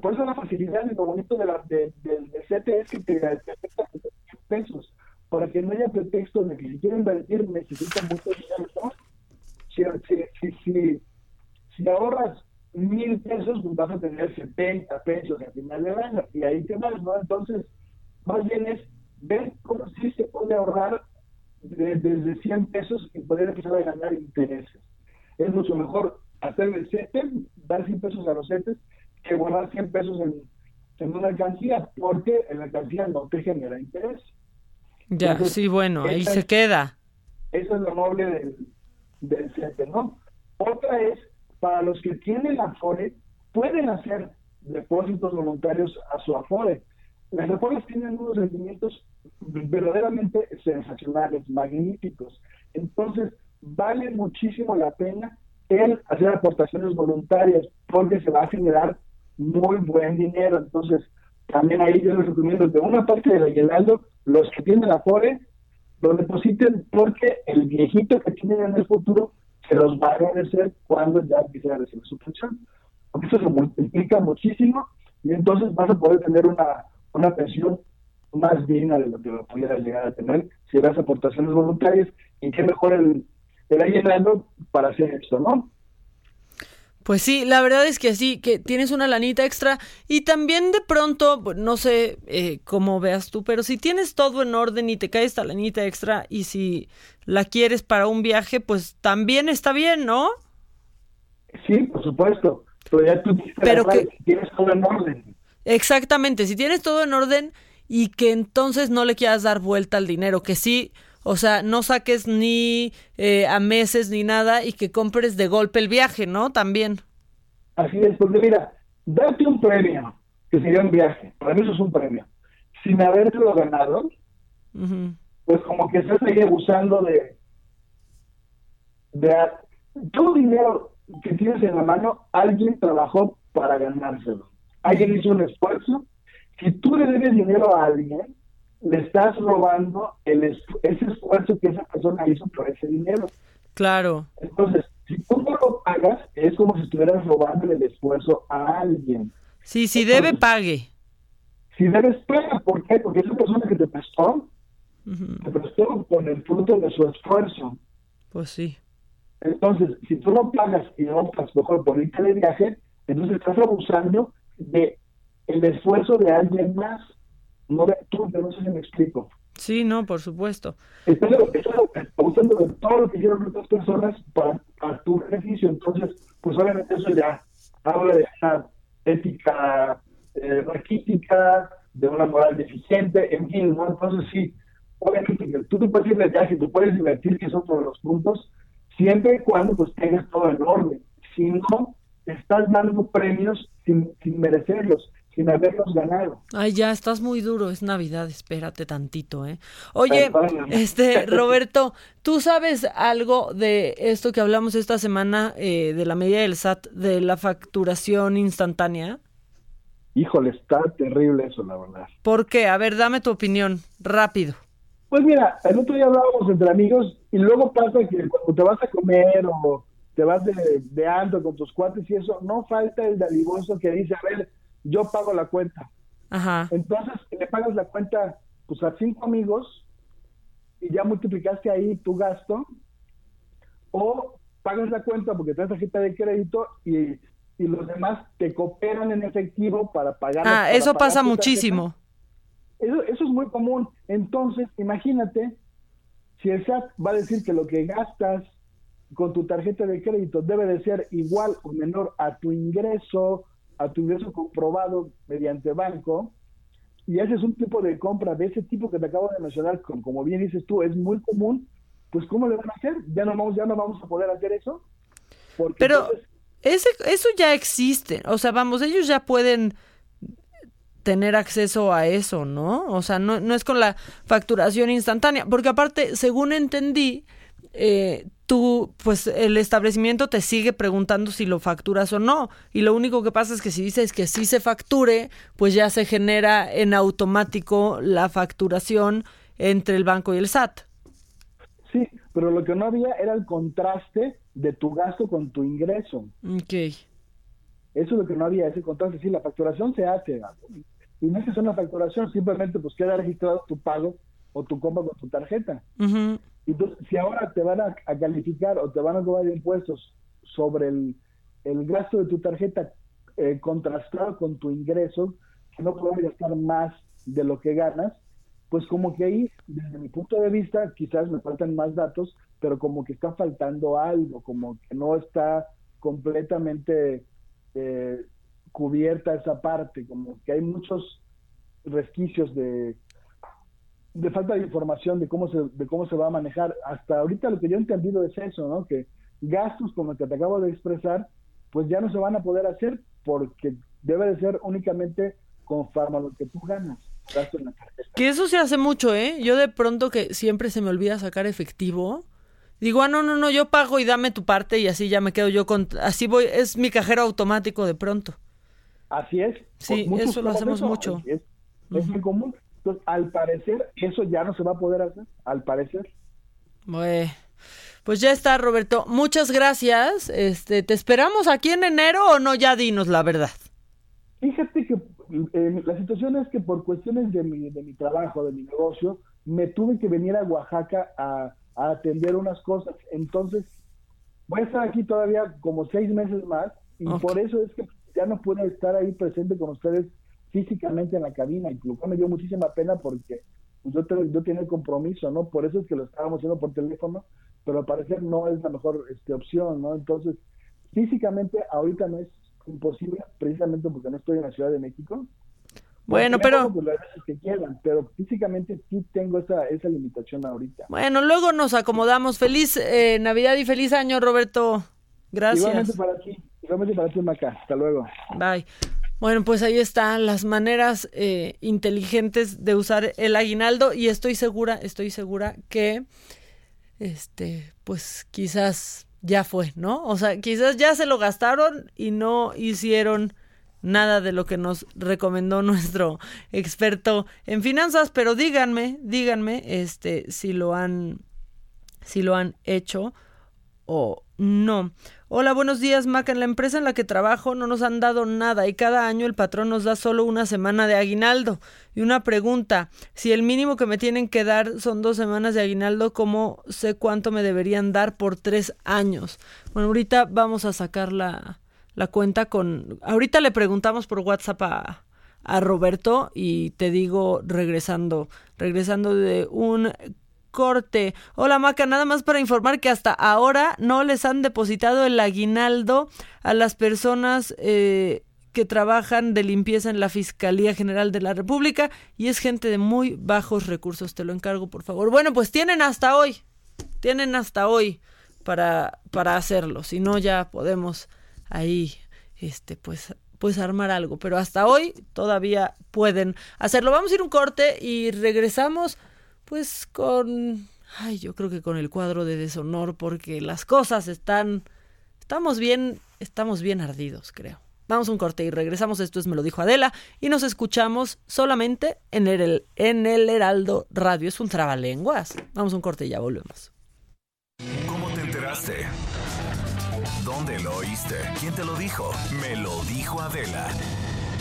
por eso la facilidad y lo bonito de la, de, del CETE es que te te acepta pesos. Para que no haya pretexto de que si quieren invertir necesitan mucho dinero. si, si, si, si ahorras mil pesos, pues vas a tener 70 pesos al final del año. Y ahí te vas, ¿no? Entonces, más bien es ver cómo sí se puede ahorrar de- desde 100 pesos y poder empezar a ganar intereses. Es mucho mejor hacer el CETE, dar 100 pesos a los CETES, que guardar 100 pesos en, en una alcancía, porque en la alcancía no te genera interés. Ya, Entonces, sí, bueno, ahí esa se queda. Eso es lo noble del, del CETE, ¿no? Otra es, para los que tienen Afore, pueden hacer depósitos voluntarios a su Afore. Las Afores tienen unos rendimientos verdaderamente sensacionales, magníficos. Entonces, vale muchísimo la pena el hacer aportaciones voluntarias, porque se va a generar muy buen dinero. Entonces, también ahí yo les recomiendo de una parte del aguinaldo, los que tienen Afore, lo depositen porque el viejito que tienen en el futuro se los va a agradecer cuando ya empiece a recibir su pensión. Porque eso se multiplica muchísimo y entonces vas a poder tener una, una pensión más digna de lo que lo pudieras llegar a tener si das aportaciones voluntarias y qué mejor el, el para hacer esto, ¿no? Pues sí, la verdad es que sí, que tienes una lanita extra y también de pronto, no sé eh, cómo veas tú, pero si tienes todo en orden y te cae esta lanita extra y si la quieres para un viaje, pues también está bien, ¿no? Sí, por supuesto, pero ya tú Pero que- si tienes todo en orden. Exactamente, si tienes todo en orden y que entonces no le quieras dar vuelta al dinero, que sí, o sea, no saques ni eh, a meses ni nada y que compres de golpe el viaje, ¿no? También. Así es, porque mira, darte un premio, que sería un viaje, para mí eso es un premio, sin habértelo ganado, pues como que estás ahí abusando de, de todo dinero que tienes en la mano, alguien trabajó para ganárselo. Alguien hizo un esfuerzo. Si tú le debes dinero a alguien, le estás robando el es- ese esfuerzo que esa persona hizo por ese dinero. Claro. Entonces, si tú no lo pagas, es como si estuvieras robando el esfuerzo a alguien. Sí, si debe, pague. Si debes, paga. ¿Por qué? Porque esa persona que te prestó, te prestó con el fruto de su esfuerzo. Pues sí. Entonces, si tú no pagas y optas mejor por irte de viaje, entonces estás abusando de el esfuerzo de alguien más, no de tú, no sé si me explico. Sí, no, por supuesto. Estás, abusando de todo lo que hicieron otras personas para, para tu beneficio, entonces, pues obviamente eso ya habla de una ética eh, raquítica, de una moral deficiente, en fin, ¿no? Entonces sí, obviamente tú te puedes ir de viaje, tú puedes divertir, que es otro de los puntos, siempre y cuando pues tengas todo en orden. Si no, estás dando premios sin, sin merecerlos, sin haberlos ganado. Ay, ya, estás muy duro, es Navidad, espérate tantito, ¿eh? Oye, Perdóname. este, Roberto, ¿tú sabes algo de esto que hablamos esta semana eh, de la medida del SAT, de la facturación instantánea? Híjole, está terrible eso, la verdad. ¿Por qué? A ver, dame tu opinión, rápido. Pues mira, el otro día hablábamos entre amigos y luego pasa que cuando te vas a comer o te vas de, de antro con tus cuates y eso, no falta el daliboso que dice, a ver, yo pago la cuenta. Ajá. Entonces le pagas la cuenta pues a cinco amigos y ya multiplicaste ahí tu gasto o pagas la cuenta porque traes tarjeta de crédito y, y los demás te cooperan en efectivo para pagar. Ah, para eso pagar pasa muchísimo. Eso, eso es muy común. Entonces, imagínate si el SAT va a decir que lo que gastas con tu tarjeta de crédito debe de ser igual o menor a tu ingreso, a tu ingreso comprobado mediante banco, y haces un tipo de compra de ese tipo que te acabo de mencionar, con- como bien dices tú, es muy común, pues ¿cómo le van a hacer? ¿Ya no vamos, ya no vamos a poder hacer eso? Porque Pero entonces- ese, eso ya existe. O sea, vamos, ellos ya pueden tener acceso a eso, ¿no? O sea, no, no es con la facturación instantánea. Porque aparte, según entendí, eh, tú, pues el establecimiento te sigue preguntando si lo facturas o no. Y lo único que pasa es que si dices que sí se facture, pues ya se genera en automático la facturación entre el banco y el SAT. Sí, pero lo que no había era el contraste de tu gasto con tu ingreso. Ok. Eso es lo que no había, ese contraste. Sí, la facturación se hace. Y no es que sea una facturación, simplemente pues queda registrado tu pago o tu compra con tu tarjeta. Ujú. Entonces, si ahora te van a, a calificar o te van a cobrar impuestos sobre el, el gasto de tu tarjeta eh, contrastado con tu ingreso, que no puedes gastar más de lo que ganas, pues como que ahí, desde mi punto de vista, quizás me faltan más datos, pero como que está faltando algo, como que no está completamente eh, cubierta esa parte, como que hay muchos resquicios de, de falta de información de cómo se de cómo se va a manejar. Hasta ahorita lo que yo he entendido es eso, ¿no? Que gastos como el que te acabo de expresar, pues ya no se van a poder hacer porque debe de ser únicamente conforme a lo que tú ganas. Gasto en la tarjeta. Que eso se hace mucho, ¿eh? Yo de pronto que siempre se me olvida sacar efectivo. Digo, ah, no, no, no, yo pago y dame tu parte y así ya me quedo yo con... Así voy, es mi cajero automático de pronto. Así es. Sí, eso lo hacemos mucho. Es, es muy común. Entonces, al parecer, eso ya no se va a poder hacer. Al parecer. Bue- Pues ya está, Roberto. Muchas gracias. Este, ¿te esperamos aquí en enero o no? Ya dinos la verdad. Fíjate que eh, la situación es que por cuestiones de mi, de mi trabajo, de mi negocio, me tuve que venir a Oaxaca a, a atender unas cosas. Entonces, voy a estar aquí todavía como seis meses más y por eso es que ya no puedo estar ahí presente con ustedes físicamente en la cabina. Incluso me dio muchísima pena porque pues, yo, te- yo tenía el compromiso, ¿no? Por eso es que lo estábamos haciendo por teléfono, pero al parecer no es la mejor este, opción, ¿no? Entonces, físicamente ahorita no es imposible, precisamente porque no estoy en la Ciudad de México. Bueno, pero- pues, que quieran, pero físicamente sí tengo esa, esa limitación ahorita. Bueno, luego nos acomodamos. Feliz eh, Navidad y feliz año, Roberto. Gracias. Igualmente para ti, igualmente para ti, Maca. Hasta luego. Bye. Bueno, pues ahí están las maneras eh, inteligentes de usar el aguinaldo y estoy segura, estoy segura que, este, pues quizás ya fue, ¿no? O sea, quizás ya se lo gastaron y no hicieron nada de lo que nos recomendó nuestro experto en finanzas, pero díganme, díganme, este, si lo han, si lo han hecho o no. Hola, buenos días, Maca. En la empresa en la que trabajo no nos han dado nada y cada año el patrón nos da solo una semana de aguinaldo. Y una pregunta, si el mínimo que me tienen que dar son dos semanas de aguinaldo, ¿cómo sé cuánto me deberían dar por tres años? Bueno, ahorita vamos a sacar la, la cuenta con... Ahorita le preguntamos por WhatsApp a, a Roberto y te digo regresando, regresando de un corte. Hola Maca, nada más para informar que hasta ahora no les han depositado el aguinaldo a las personas eh, que trabajan de limpieza en la Fiscalía General de la República y es gente de muy bajos recursos, te lo encargo por favor. Bueno, pues tienen hasta hoy, tienen hasta hoy para, para hacerlo, si no ya podemos ahí, este, pues pues armar algo, pero hasta hoy todavía pueden hacerlo. Vamos a ir un corte y regresamos pues con ay, yo creo que con el cuadro de deshonor porque las cosas están estamos bien, estamos bien ardidos, creo. Vamos a un corte y regresamos. Esto es Me lo dijo Adela y nos escuchamos solamente en el, en el Heraldo Radio. Es un trabalenguas. Vamos a un corte y ya volvemos. ¿Cómo te enteraste? ¿Dónde lo oíste? ¿Quién te lo dijo? Me lo dijo Adela.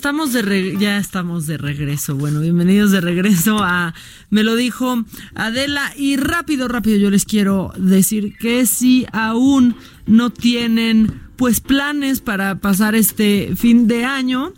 Estamos de re- ya estamos de regreso. Bueno, bienvenidos de regreso a Me lo dijo Adela y rápido, rápido yo les quiero decir que si aún no tienen pues planes para pasar este fin de año,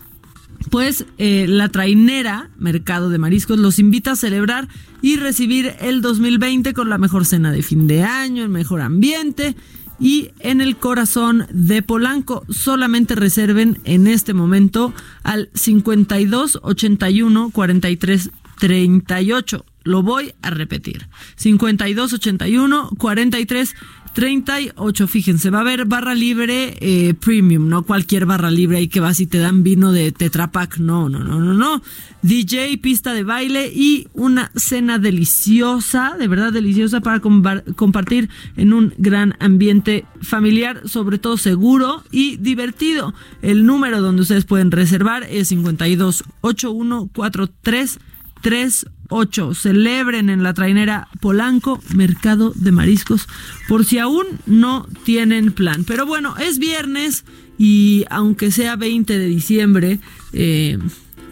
pues eh, la trainera Mercado de Mariscos los invita a celebrar y recibir el 2020 con la mejor cena de fin de año, el mejor ambiente y en el corazón de Polanco. Solamente reserven en este momento al 52 81 43 38. Lo voy a repetir. 52 81 43 38. Fíjense, va a haber barra libre eh, premium, no cualquier barra libre ahí que vas y te dan vino de Tetra Pak. No, no, no, no, no. DJ, pista de baile y una cena deliciosa, de verdad deliciosa para compartir en un gran ambiente familiar, sobre todo seguro y divertido. El número donde ustedes pueden reservar es 52 81 43 38. Celebren en la trainera Polanco, Mercado de Mariscos, por si aún no tienen plan. Pero bueno, es viernes y aunque sea 20 de diciembre, eh,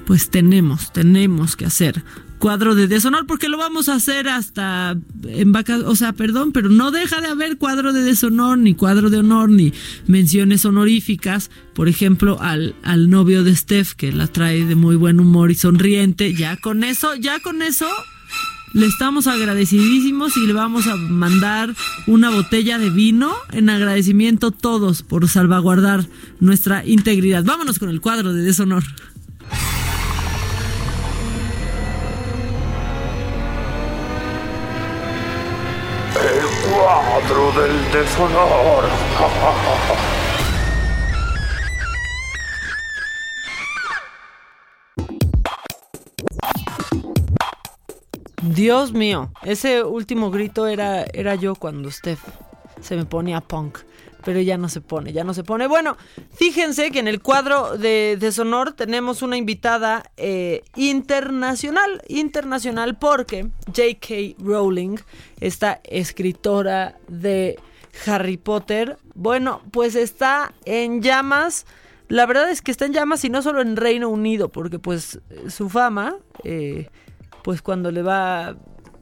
pues tenemos, tenemos que hacer cuadro de deshonor porque lo vamos a hacer hasta en vacas, o sea, perdón, pero no deja de haber cuadro de deshonor, ni cuadro de honor, ni menciones honoríficas, por ejemplo, al, al novio de Steph, que la trae de muy buen humor y sonriente, ya con eso, ya con eso le estamos agradecidísimos y le vamos a mandar una botella de vino en agradecimiento todos por salvaguardar nuestra integridad. Vámonos con el cuadro de deshonor. Del deshonor. Dios mío, ese último grito era, era yo cuando Steph se me ponía punk. Pero ya no se pone, ya no se pone. Bueno, fíjense que en el cuadro de deshonor tenemos una invitada eh, internacional, internacional porque J.K. Rowling, esta escritora de Harry Potter, bueno, pues está en llamas. La verdad es que está en llamas y no solo en Reino Unido, porque pues su fama, eh, pues cuando le va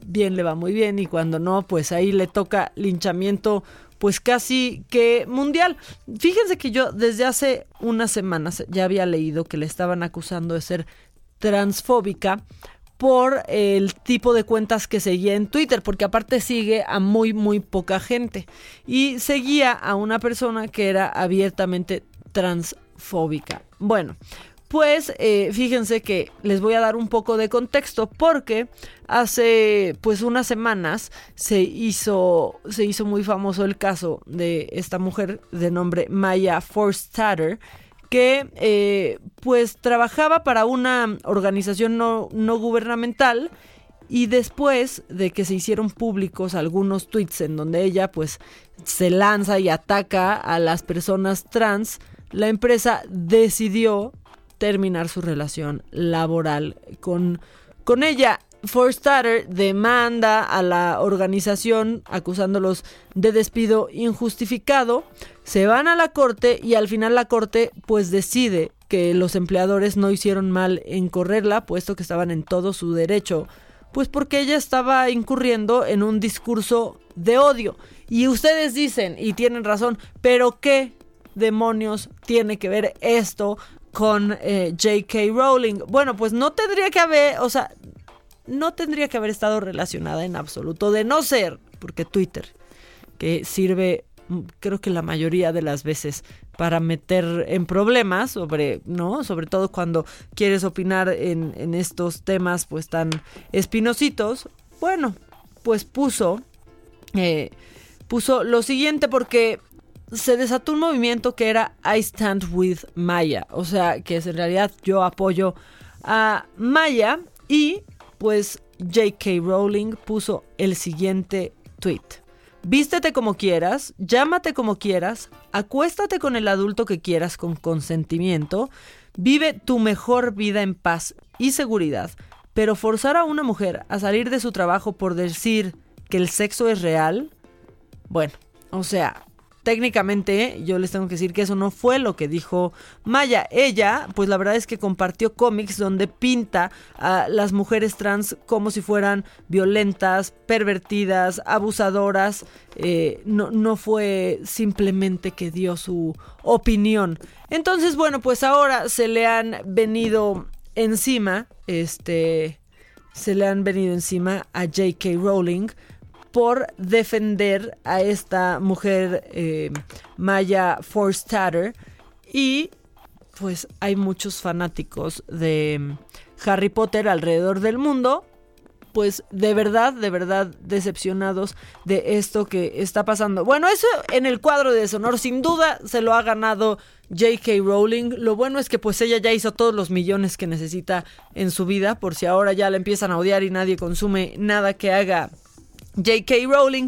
bien le va muy bien y cuando no, pues ahí le toca linchamiento pues casi que mundial. Fíjense que yo desde hace unas semanas ya había leído que le estaban acusando de ser transfóbica por el tipo de cuentas que seguía en Twitter, porque aparte sigue a muy, muy poca gente. Y seguía a una persona que era abiertamente transfóbica. Bueno, pues eh, fíjense que les voy a dar un poco de contexto porque hace pues unas semanas se hizo, se hizo muy famoso el caso de esta mujer de nombre Maya Forstater que eh, pues trabajaba para una organización no, no gubernamental y después de que se hicieron públicos algunos tweets en donde ella pues se lanza y ataca a las personas trans, la empresa decidió terminar su relación laboral con, con ella. Forstater demanda a la organización acusándolos de despido injustificado. Se van a la corte y al final la corte pues decide que los empleadores no hicieron mal en correrla, puesto que estaban en todo su derecho, pues porque ella estaba incurriendo en un discurso de odio. Y ustedes dicen, y tienen razón, pero ¿qué demonios tiene que ver esto con eh, J.K. Rowling? Bueno, pues no tendría que haber, o sea, no tendría que haber estado relacionada en absoluto, de no ser, porque Twitter, que sirve mm, creo que la mayoría de las veces para meter en problemas sobre, ¿no? Sobre todo cuando quieres opinar en, en estos temas pues tan espinosito. Bueno, pues puso, eh, puso lo siguiente porque se desató un movimiento que era I Stand With Maya, o sea, que en realidad yo apoyo a Maya y pues J.K. Rowling puso el siguiente tweet. Vístete como quieras, llámate como quieras, acuéstate con el adulto que quieras con consentimiento, vive tu mejor vida en paz y seguridad, pero forzar a una mujer a salir de su trabajo por decir que el sexo es real, bueno, o sea, técnicamente yo les tengo que decir que eso no fue lo que dijo Maya. Ella, pues la verdad es que compartió cómics donde pinta a las mujeres trans como si fueran violentas, pervertidas, abusadoras. Eh, no, no fue simplemente que dio su opinión. Entonces, bueno, pues ahora se le han venido encima, este, se le han venido encima a J.K. Rowling por defender a esta mujer eh, Maya Forstater y pues hay muchos fanáticos de mm, Harry Potter alrededor del mundo pues de verdad, de verdad decepcionados de esto que está pasando. Bueno, eso en el cuadro de deshonor sin duda se lo ha ganado J.K. Rowling. Lo bueno es que pues ella ya hizo todos los millones que necesita en su vida, por si ahora ya la empiezan a odiar y nadie consume nada que haga J.K. Rowling.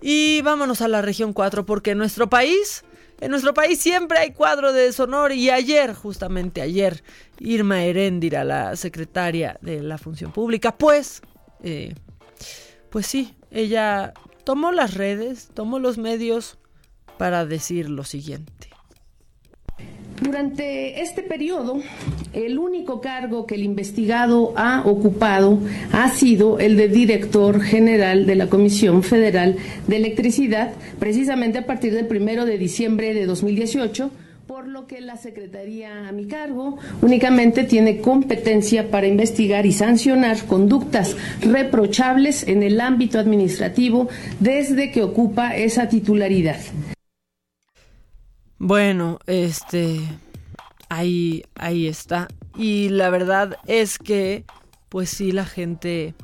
Y vámonos a la región 4 porque en nuestro país, en nuestro país siempre hay cuadro de deshonor y ayer, justamente ayer, Irma Heréndira, la secretaria de la Función Pública, pues, eh, pues sí, ella tomó las redes, tomó los medios para decir lo siguiente. Durante este periodo, el único cargo que el investigado ha ocupado ha sido el de director general de la Comisión Federal de Electricidad, precisamente a partir del primero de diciembre de 2018 por lo que la Secretaría a mi cargo únicamente tiene competencia para investigar y sancionar conductas reprochables en el ámbito administrativo desde que ocupa esa titularidad. Bueno, este ahí ahí está y la verdad es que pues sí la gente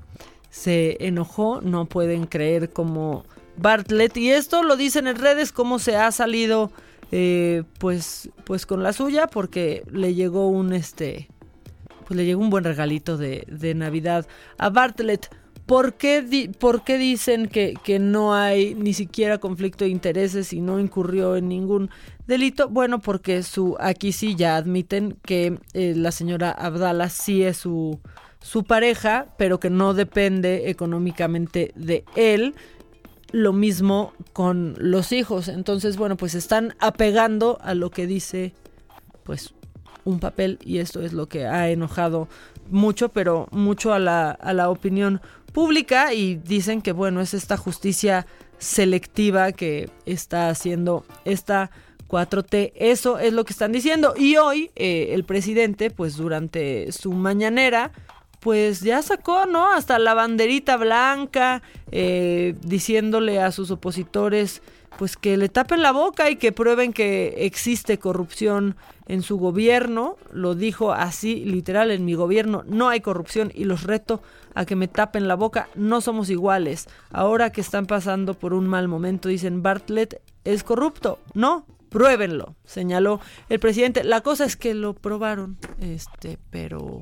se enojó, no pueden creer como Bartlett y esto lo dicen en redes cómo se ha salido eh, pues pues con la suya porque le llegó un este pues le llegó un buen regalito de, de Navidad a Bartlett. ¿Por qué, di- por qué dicen que, que no hay ni siquiera conflicto de intereses y no incurrió en ningún delito? Bueno, porque su aquí sí ya admiten que eh, la señora Abdala sí es su, su pareja, pero que no depende económicamente de él. Lo mismo con los hijos. Entonces, bueno, pues están apegando a lo que dice, pues, un papel y esto es lo que ha enojado mucho, pero mucho a la, a la opinión pública y dicen que bueno, es esta justicia selectiva que está haciendo esta 4T. Eso es lo que están diciendo. Y hoy eh, el presidente, pues durante su mañanera, pues ya sacó, ¿no? Hasta la banderita blanca, eh, diciéndole a sus opositores, pues que le tapen la boca y que prueben que existe corrupción en su gobierno. Lo dijo así, literal, en mi gobierno no hay corrupción y los reto a que me tapen la boca. No somos iguales. Ahora que están pasando por un mal momento, dicen Bartlett es corrupto. No, pruébenlo, señaló el presidente. La cosa es que lo probaron, este, pero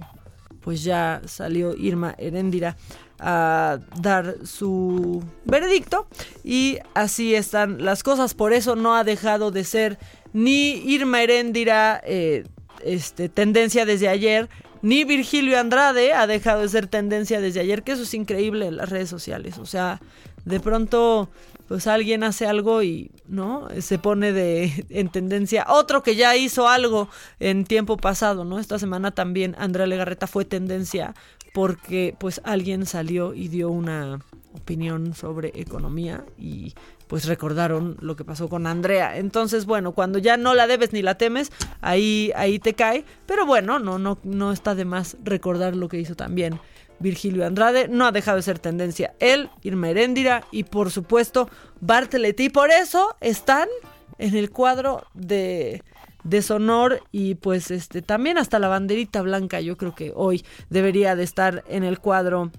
pues ya salió Irma Heréndira a dar su veredicto y así están las cosas. Por eso no ha dejado de ser ni Irma Heréndira eh, este, tendencia desde ayer, ni Virgilio Andrade ha dejado de ser tendencia desde ayer, que eso es increíble en las redes sociales. O sea, de pronto pues alguien hace algo y no se pone de en tendencia otro que ya hizo algo en tiempo pasado no esta semana también Andrea Legarreta fue tendencia porque pues alguien salió y dio una opinión sobre economía y pues recordaron lo que pasó con Andrea. Entonces, bueno, cuando ya no la debes ni la temes, ahí ahí te cae, pero bueno, no no no está de más recordar lo que hizo también Virgilio Andrade, no ha dejado de ser tendencia él, Irma Heréndira y por supuesto Bartlett. Y por eso están en el cuadro de deshonor y pues este también hasta la banderita blanca yo creo que hoy debería de estar en el cuadro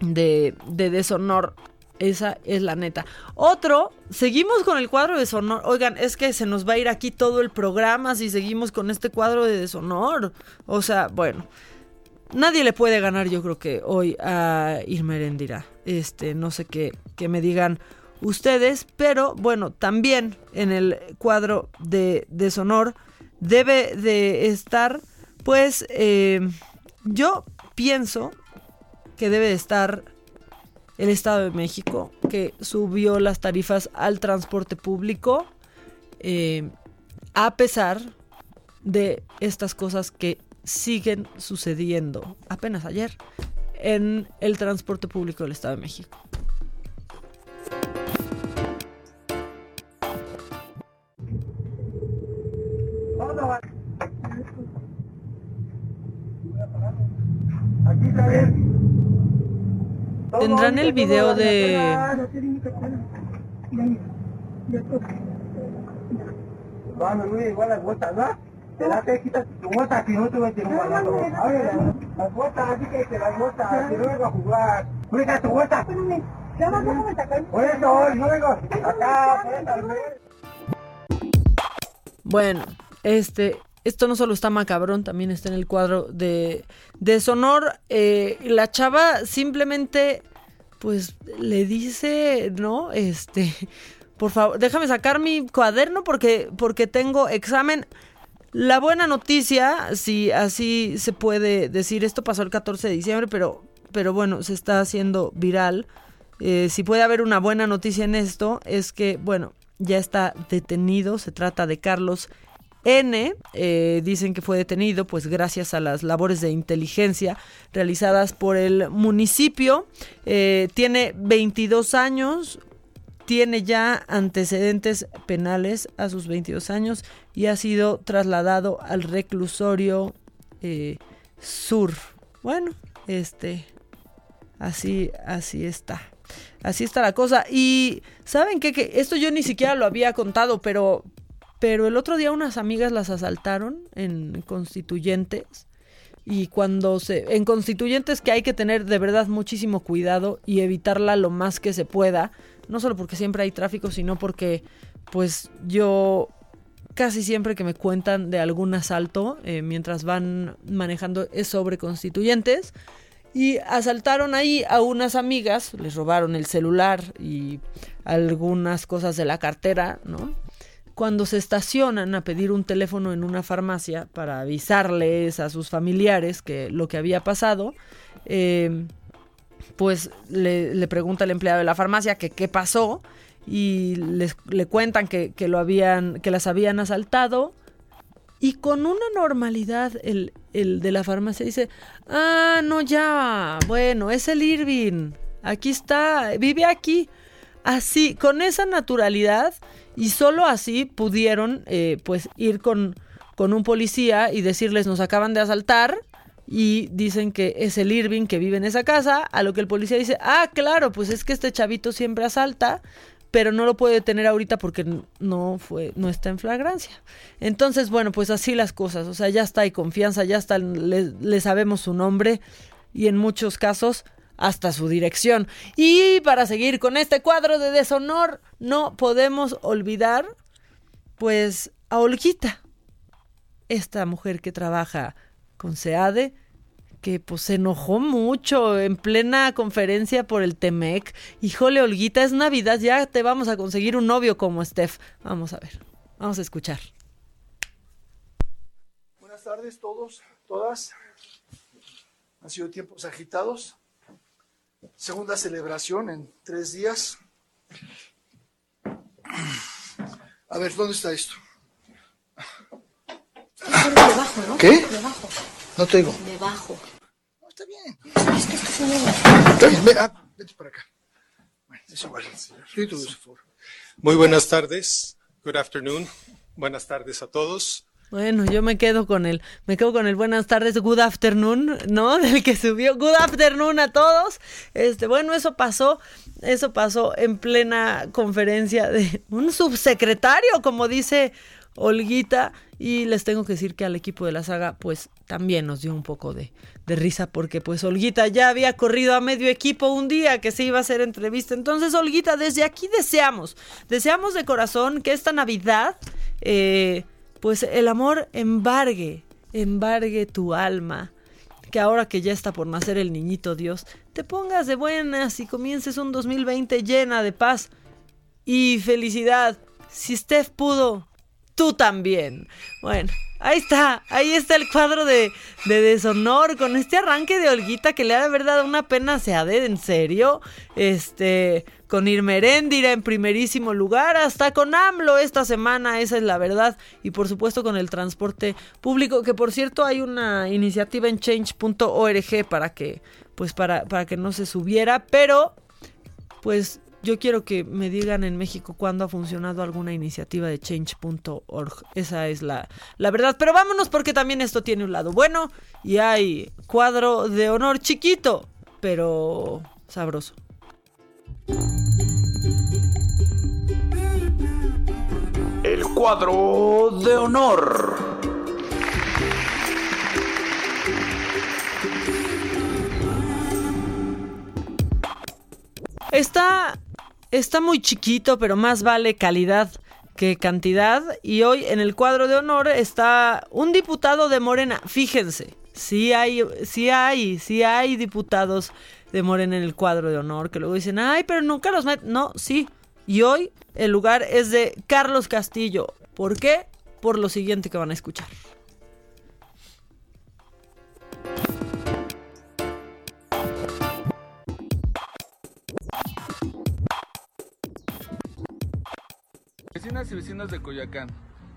de, de deshonor esa es la neta. Otro, seguimos con el cuadro de deshonor. Oigan, es que se nos va a ir aquí todo el programa si seguimos con este cuadro de deshonor. O sea, bueno, nadie le puede ganar, yo creo que hoy a Irma Heréndira. Este, no sé qué, que me digan ustedes, pero bueno, también en el cuadro de deshonor debe de estar, pues, eh, yo pienso que debe de estar el Estado de México, que subió las tarifas al transporte público, eh, a pesar de estas cosas que siguen sucediendo apenas ayer en el transporte público del Estado de México. Tendrán el video de Bueno, este, esto no solo está macabrón, también está en el cuadro de, de Sonor. Eh, la chava simplemente, pues, le dice, ¿no? Este, por favor, déjame sacar mi cuaderno porque, porque tengo examen. La buena noticia, si así se puede decir, esto pasó el 14 de diciembre, pero, pero bueno, se está haciendo viral. Eh, si puede haber una buena noticia en esto, es que, bueno, ya está detenido. Se trata de Carlos N. Eh, dicen que fue detenido, pues gracias a las labores de inteligencia realizadas por el municipio. Eh, tiene 22 años, tiene ya antecedentes penales a sus 22 años y ha sido trasladado al reclusorio eh, sur. Bueno, este, así, así está. Así está la cosa. Y saben qué? que esto yo ni siquiera lo había contado, pero, pero el otro día unas amigas las asaltaron en constituyentes. Y cuando se. En constituyentes que hay que tener de verdad muchísimo cuidado y evitarla lo más que se pueda. No solo porque siempre hay tráfico, sino porque, pues, yo casi siempre que me cuentan de algún asalto eh, mientras van manejando es sobre constituyentes. Y asaltaron ahí a unas amigas, les robaron el celular y algunas cosas de la cartera, ¿no? Cuando se estacionan a pedir un teléfono en una farmacia para avisarles a sus familiares que lo que había pasado, eh, pues le, pregunta el empleado de la farmacia que qué pasó y les, le cuentan que, que, lo habían, que las habían asaltado y con una normalidad el, el de la farmacia dice, ah, no, ya, bueno, es el Irving, aquí está, vive aquí. así, con esa naturalidad, y solo así pudieron, eh, pues, ir con, con un policía y decirles, nos acaban de asaltar, y dicen que es el Irving que vive en esa casa, a lo que el policía dice, ah, claro, pues es que este chavito siempre asalta, pero no lo puede detener ahorita porque no fue, no está en flagrancia. Entonces, bueno, pues así las cosas, o sea, ya está, hay confianza, ya está, le, le sabemos su nombre y en muchos casos hasta su dirección. Y para seguir con este cuadro de deshonor, no podemos olvidar, pues, a Olguita, esta mujer que trabaja con SEADE, que pues se enojó mucho en plena conferencia por el Temec. Híjole, Olguita, es Navidad, ya te vamos a conseguir un novio como Steph. Vamos a ver, vamos a escuchar. Buenas tardes todos, todas. Han sido tiempos agitados. Segunda celebración en tres días. A ver, ¿dónde está esto? Debajo, ¿no? ¿Qué? Debajo. No te oigo. Debajo. está bien. Es que está bien, ven, ah, vete para acá. Bueno, es igual. Sí, tú, por favor. Muy buenas tardes. Good afternoon. Buenas tardes a todos. Bueno, yo me quedo con el, me quedo con el buenas tardes, good afternoon, ¿no? Del que subió, good afternoon a todos. Este, bueno, eso pasó, eso pasó en plena conferencia de un subsecretario, como dice Olguita, y les tengo que decir que al equipo de la saga, pues también nos dio un poco de, de risa, porque pues Olguita ya había corrido a medio equipo un día que se iba a hacer entrevista. Entonces, Olguita, desde aquí deseamos, deseamos de corazón que esta Navidad, eh, pues el amor embargue, embargue tu alma. Que ahora que ya está por nacer el niñito Dios, te pongas de buenas y comiences un 2020 llena de paz y felicidad. Si Steph pudo, tú también. Bueno, ahí está, ahí está el cuadro de, de deshonor con este arranque de Olguita que le ha de haber dado una pena se de, en serio. Este, con Irmeréndira en primerísimo lugar, hasta con AMLO esta semana, esa es la verdad. Y por supuesto con el transporte público, que por cierto hay una iniciativa en change.org para que, pues para, para que no se subiera, pero pues yo quiero que me digan en México cuándo ha funcionado alguna iniciativa de change.org. Esa es la, la verdad. Pero vámonos porque también esto tiene un lado bueno y hay cuadro de honor chiquito, pero sabroso. El cuadro de honor. Está, está muy chiquito, pero más vale calidad que cantidad. Y hoy en el cuadro de honor está un diputado de Morena. Fíjense, sí hay, sí hay, sí hay diputados de Morena en el cuadro de honor que luego dicen, ay, pero nunca los meten. No, sí. Y hoy el lugar es de Carlos Castillo. ¿Por qué? Por lo siguiente que van a escuchar. Vecinas y vecinos de Coyacán,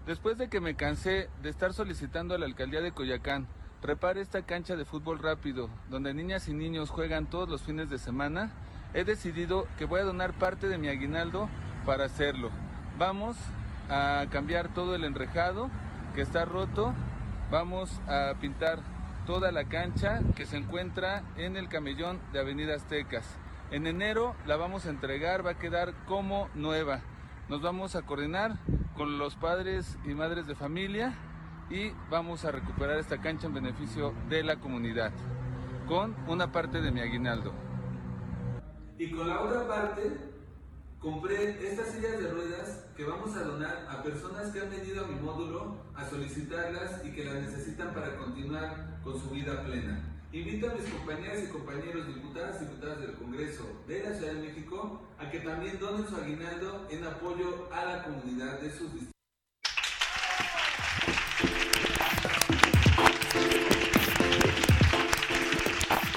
después de que me cansé de estar solicitando a la alcaldía de Coyacán repare esta cancha de fútbol rápido, donde niñas y niños juegan todos los fines de semana, he decidido que voy a donar parte de mi aguinaldo para hacerlo. Vamos a cambiar todo el enrejado que está roto, vamos a pintar toda la cancha que se encuentra en el camellón de Avenida Aztecas. En enero la vamos a entregar, va a quedar como nueva. Nos vamos a coordinar con los padres y madres de familia y vamos a recuperar esta cancha en beneficio de la comunidad con una parte de mi aguinaldo. Y con la otra parte compré estas sillas de ruedas que vamos a donar a personas que han venido a mi módulo a solicitarlas y que las necesitan para continuar con su vida plena. Invito a mis compañeras y compañeros diputadas y diputadas del Congreso de la Ciudad de México a que también donen su aguinaldo en apoyo a la comunidad de sus distritos.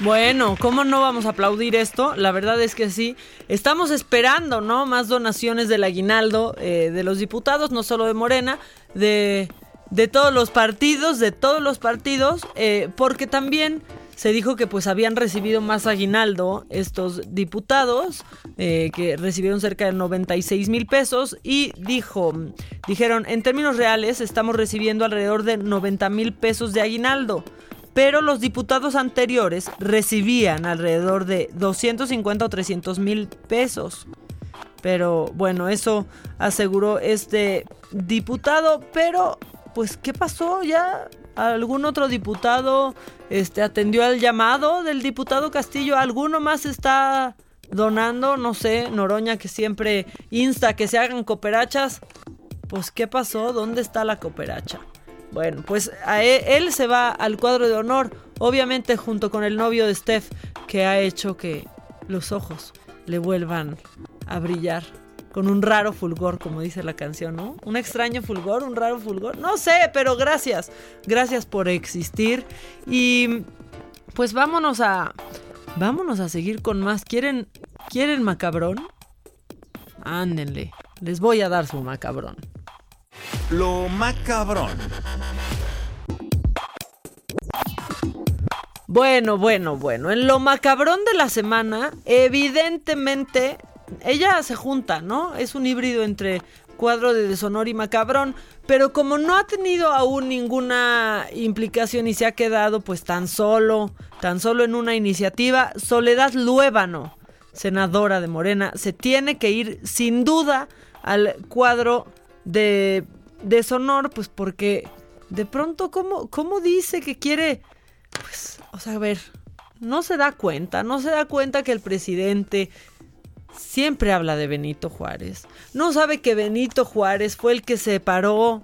Bueno, ¿cómo no vamos a aplaudir esto? La verdad es que sí. Estamos esperando, ¿no? Más donaciones del aguinaldo eh, de los diputados, no solo de Morena, de, de todos los partidos, de todos los partidos, eh, porque también se dijo que pues habían recibido más aguinaldo estos diputados, eh, que recibieron cerca de 96 mil pesos y dijo, dijeron, en términos reales estamos recibiendo alrededor de 90 mil pesos de aguinaldo. Pero los diputados anteriores recibían alrededor de 250 o 300 mil pesos. Pero bueno, eso aseguró este diputado. Pero, pues, ¿qué pasó? ¿Ya algún otro diputado este, atendió al llamado del diputado Castillo? ¿Alguno más está donando? No sé, Noroña que siempre insta que se hagan cooperachas. Pues, ¿qué pasó? ¿Dónde está la cooperacha? Bueno, pues a él, él se va al cuadro de honor, obviamente junto con el novio de Steph, que ha hecho que los ojos le vuelvan a brillar con un raro fulgor, como dice la canción, ¿no? Un extraño fulgor, un raro fulgor, no sé, pero gracias, gracias por existir y pues vámonos a vámonos a seguir con más. ¿Quieren quieren macabrón? Ándenle, les voy a dar su macabrón. Lo macabrón. Bueno, bueno, bueno. En lo macabrón de la semana, evidentemente, ella se junta, ¿no? Es un híbrido entre cuadro de deshonor y macabrón. Pero como no ha tenido aún ninguna implicación y se ha quedado pues tan solo, tan solo en una iniciativa, Soledad Luébano, senadora de Morena, se tiene que ir sin duda al cuadro de deshonor, pues porque de pronto, ¿cómo, cómo dice que quiere? Pues, o sea, a ver, no se da cuenta, no se da cuenta que el presidente siempre habla de Benito Juárez. No sabe que Benito Juárez fue el que separó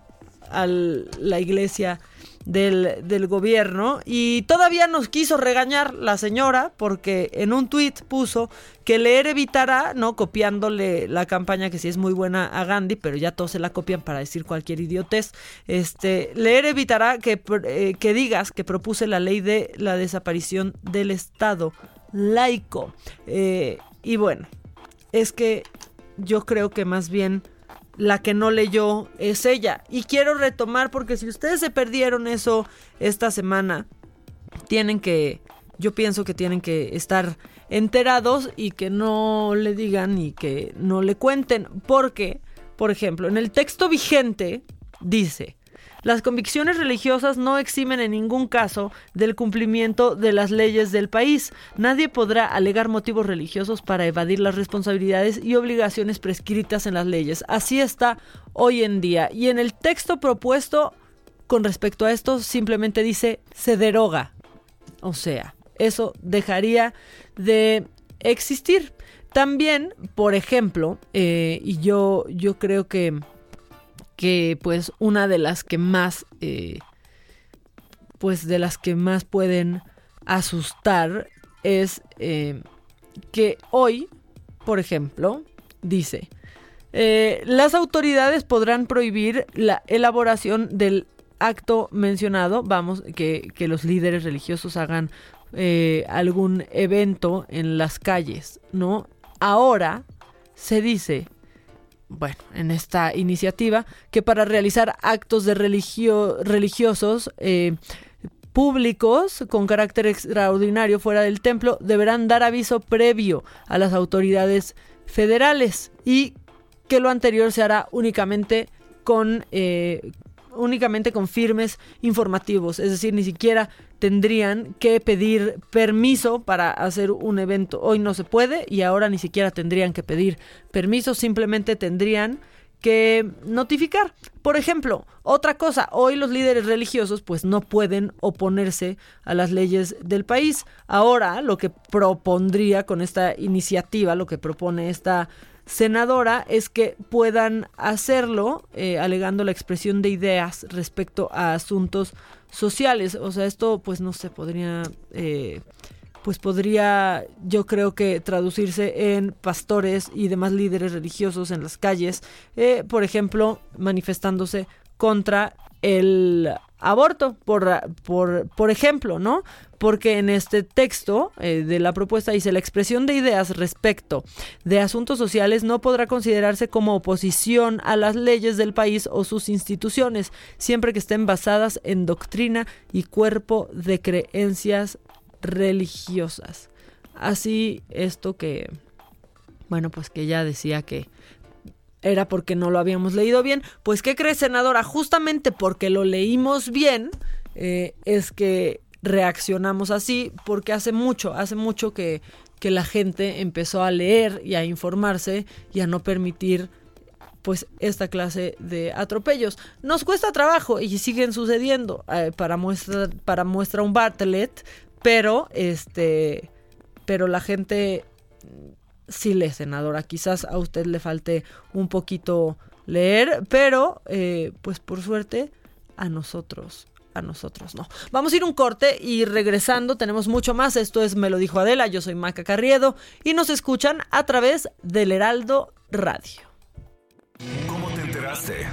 a la iglesia del, gobierno y todavía nos quiso regañar la señora porque en un tuit puso que leer evitará, ¿no? Copiándole la campaña que sí es muy buena a Gandhi, pero ya todos se la copian para decir cualquier idiotez. Este, leer evitará que, eh, que digas que propuse la ley de la desaparición del Estado laico. Eh, y bueno, es que yo creo que más bien la que no leyó es ella. Y quiero retomar porque si ustedes se perdieron eso esta semana, tienen que, yo pienso que tienen que estar enterados y que no le digan y que no le cuenten. Porque, por ejemplo, en el texto vigente dice, las convicciones religiosas no eximen en ningún caso del cumplimiento de las leyes del país. Nadie podrá alegar motivos religiosos para evadir las responsabilidades y obligaciones prescritas en las leyes. Así está hoy en día. Y en el texto propuesto con respecto a esto simplemente dice se deroga. O sea, eso dejaría de existir. También, por ejemplo, eh, y yo, yo creo que que pues una de las que más eh, pues de las que más pueden asustar es eh, que hoy por ejemplo dice eh, las autoridades podrán prohibir la elaboración del acto mencionado vamos que, que los líderes religiosos hagan algún evento en las calles no ahora se dice bueno, en esta iniciativa, que para realizar actos de religio religiosos eh, públicos con carácter extraordinario fuera del templo deberán dar aviso previo a las autoridades federales y que lo anterior se hará únicamente con eh, únicamente con firmes informativos, es decir, ni siquiera tendrían que pedir permiso para hacer un evento. Hoy no se puede y ahora ni siquiera tendrían que pedir permiso, simplemente tendrían que notificar. Por ejemplo, otra cosa, hoy los líderes religiosos pues no pueden oponerse a las leyes del país. Ahora lo que propondría con esta iniciativa, lo que propone esta senadora es que puedan hacerlo eh, alegando la expresión de ideas respecto a asuntos sociales. O sea, esto pues no se podría... Eh, pues podría yo creo que traducirse en pastores y demás líderes religiosos en las calles, eh, por ejemplo, manifestándose contra el aborto, por, por, por ejemplo, ¿no? Porque en este texto eh, de la propuesta dice la expresión de ideas respecto de asuntos sociales no podrá considerarse como oposición a las leyes del país o sus instituciones, siempre que estén basadas en doctrina y cuerpo de creencias religiosas. Así esto que, bueno, pues que ya decía que era porque no lo habíamos leído bien. Pues, ¿qué crees, senadora? Justamente porque lo leímos bien, eh, es que reaccionamos así, porque hace mucho, hace mucho que, que la gente empezó a leer y a informarse y a no permitir pues esta clase de atropellos. Nos cuesta trabajo y siguen sucediendo eh, para muestra para muestra un Bartlett, pero este pero la gente sí lee, senadora. Quizás a usted le falte un poquito leer, pero eh, pues por suerte a nosotros a nosotros no. Vamos a ir un corte y regresando tenemos mucho más. Esto es Me lo dijo Adela, yo soy Maca Carriedo y nos escuchan a través del Heraldo Radio. ¿Cómo te enteraste?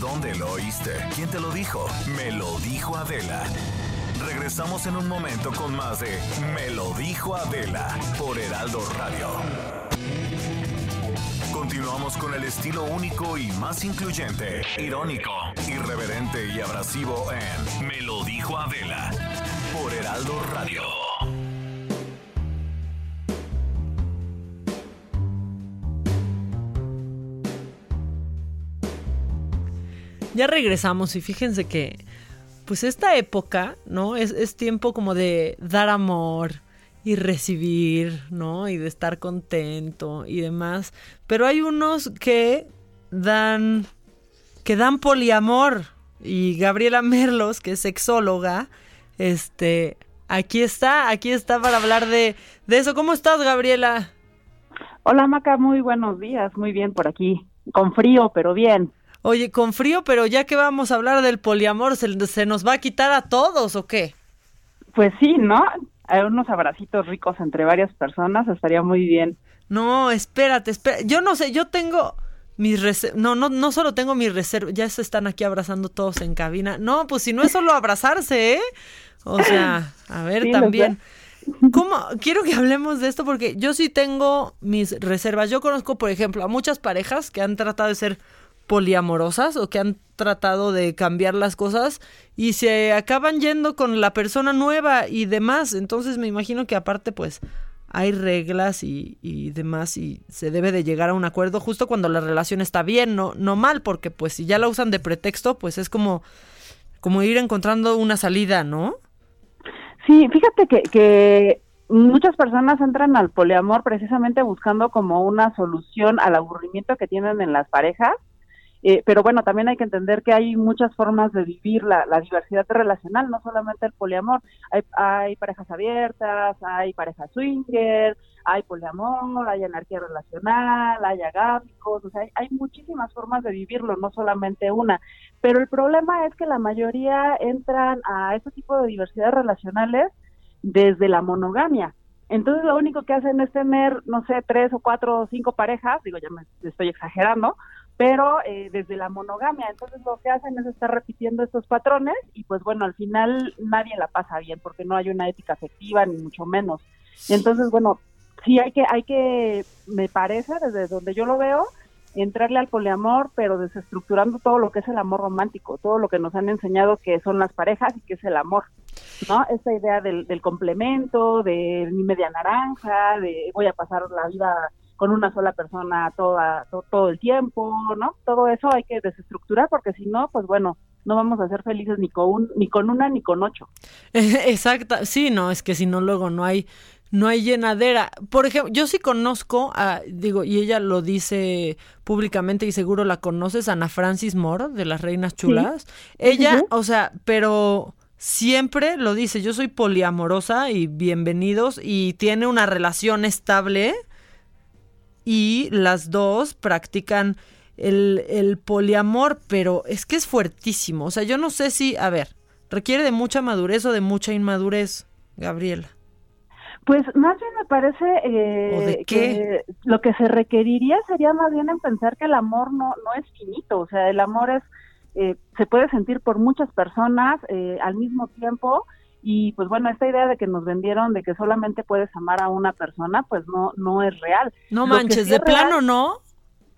¿Dónde lo oíste? ¿Quién te lo dijo? Me lo dijo Adela. Regresamos en un momento con más de Me lo dijo Adela por Heraldo Radio. Continuamos con el estilo único y más incluyente, irónico, irreverente y abrasivo en Me lo dijo Adela por Heraldo Radio. Ya regresamos y fíjense que, pues esta época, ¿no? Es, es tiempo como de dar amor y recibir, ¿no? Y de estar contento y demás. Pero hay unos que dan, que dan poliamor. Y Gabriela Merlos, que es sexóloga, este, aquí está, aquí está para hablar de, de eso. ¿Cómo estás, Gabriela? Hola Maca, muy buenos días, muy bien por aquí, con frío, pero bien. Oye, con frío, pero ya que vamos a hablar del poliamor, ¿se, se nos va a quitar a todos o qué? Pues sí, ¿no? Hay unos abracitos ricos entre varias personas, estaría muy bien. No, espérate, espérate. Yo no sé, yo tengo mis reservas. No, no, no solo tengo mis reservas. Ya se están aquí abrazando todos en cabina. No, pues si no es solo abrazarse, ¿eh? O sea, a ver Sí, también. ¿Cómo? Quiero que hablemos de esto porque yo sí tengo mis reservas. Yo conozco, por ejemplo, a muchas parejas que han tratado de ser poliamorosas o que han tratado de cambiar las cosas y se acaban yendo con la persona nueva y demás. Entonces me imagino que aparte pues hay reglas y, y demás y se debe de llegar a un acuerdo justo cuando la relación está bien, no, no mal, porque pues si ya la usan de pretexto pues es como, como ir encontrando una salida, ¿no? Sí, fíjate que, que muchas personas entran al poliamor precisamente buscando como una solución al aburrimiento que tienen en las parejas. Eh, pero bueno, también hay que entender que hay muchas formas de vivir la, la diversidad relacional, no solamente el poliamor. Hay, hay parejas abiertas, hay parejas swinger, hay poliamor, hay anarquía relacional, hay agámicos, o sea, hay, hay muchísimas formas de vivirlo, no solamente una. Pero el problema es que la mayoría entran a este tipo de diversidades relacionales desde la monogamia. Entonces lo único que hacen es tener, no sé, tres o cuatro o cinco parejas, digo, ya me estoy exagerando, pero eh, desde la monogamia. Entonces lo que hacen es estar repitiendo estos patrones y pues bueno, al final nadie la pasa bien porque no hay una ética afectiva ni mucho menos. Entonces, bueno, sí hay que, hay que, me parece, desde donde yo lo veo, entrarle al poliamor, pero desestructurando todo lo que es el amor romántico, todo lo que nos han enseñado que son las parejas y que es el amor, ¿no? Esta idea del, del complemento, de mi media naranja, de voy a pasar la vida con una sola persona toda, to- todo el tiempo, ¿no? Todo eso hay que desestructurar porque si no, pues bueno, no vamos a ser felices ni con, un- ni con una ni con ocho. Exacto, sí, no, es que si no luego no hay no hay llenadera. Por ejemplo, yo sí conozco a digo y ella lo dice públicamente y seguro la conoces Ana Francis Moore de las Reinas Chulas. Ella, o sea, pero siempre lo dice, yo soy poliamorosa y bienvenidos y tiene una relación estable y las dos practican el, el poliamor, pero es que es fuertísimo. O sea, yo no sé si, a ver, requiere de mucha madurez o de mucha inmadurez, Gabriela. Pues más bien me parece eh, que lo que se requeriría sería más bien en pensar que el amor no, no es finito, o sea, el amor es eh, se puede sentir por muchas personas eh, al mismo tiempo y pues bueno, esta idea de que nos vendieron de que solamente puedes amar a una persona, pues no no es real. No Lo manches, sí de real- plano, ¿no?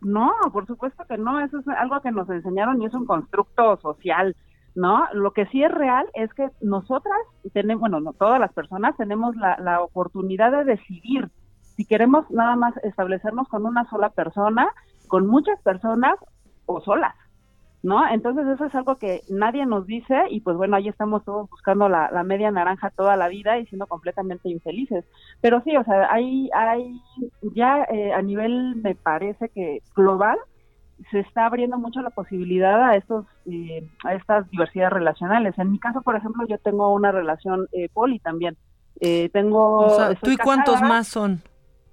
No, por supuesto que no, eso es algo que nos enseñaron y es un constructo social, ¿no? Lo que sí es real es que nosotras tenemos, bueno, no todas las personas tenemos la, la oportunidad de decidir si queremos nada más establecernos con una sola persona, con muchas personas o solas, ¿no? Entonces eso es algo que nadie nos dice y pues bueno, ahí estamos todos buscando la, la media naranja toda la vida y siendo completamente infelices. Pero sí, o sea, hay, hay ya eh, a nivel, me parece que global, se está abriendo mucho la posibilidad a estos eh, a estas diversidades relacionales. En mi caso, por ejemplo, yo tengo una relación eh, poli también. Eh, tengo O sea, estoy ¿tú y cuántos más son?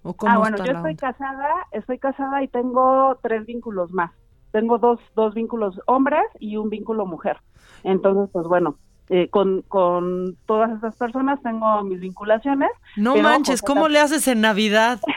¿O cómo Ah, bueno, está yo estoy onda? casada, estoy casada y tengo tres vínculos más. Tengo dos, dos vínculos hombres y un vínculo mujer. Entonces, pues bueno, eh, con, con todas estas personas tengo mis vinculaciones. No manches, pues, ¿cómo le haces en Navidad?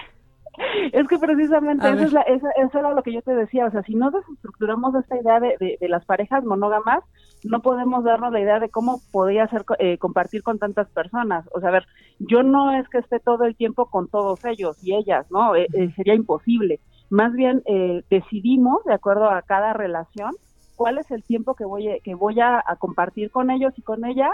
Es que precisamente eso, es la- eso, eso era lo que yo te decía, o sea, si no desestructuramos esta idea de, de- de las parejas monógamas, no podemos darnos la idea de cómo podría ser eh, compartir con tantas personas. O sea, a ver, yo no es que esté todo el tiempo con todos ellos y ellas, ¿no? Eh, eh, sería imposible. Más bien eh, decidimos, de acuerdo a cada relación, cuál es el tiempo que voy, a- que voy a, a compartir con ellos y con ella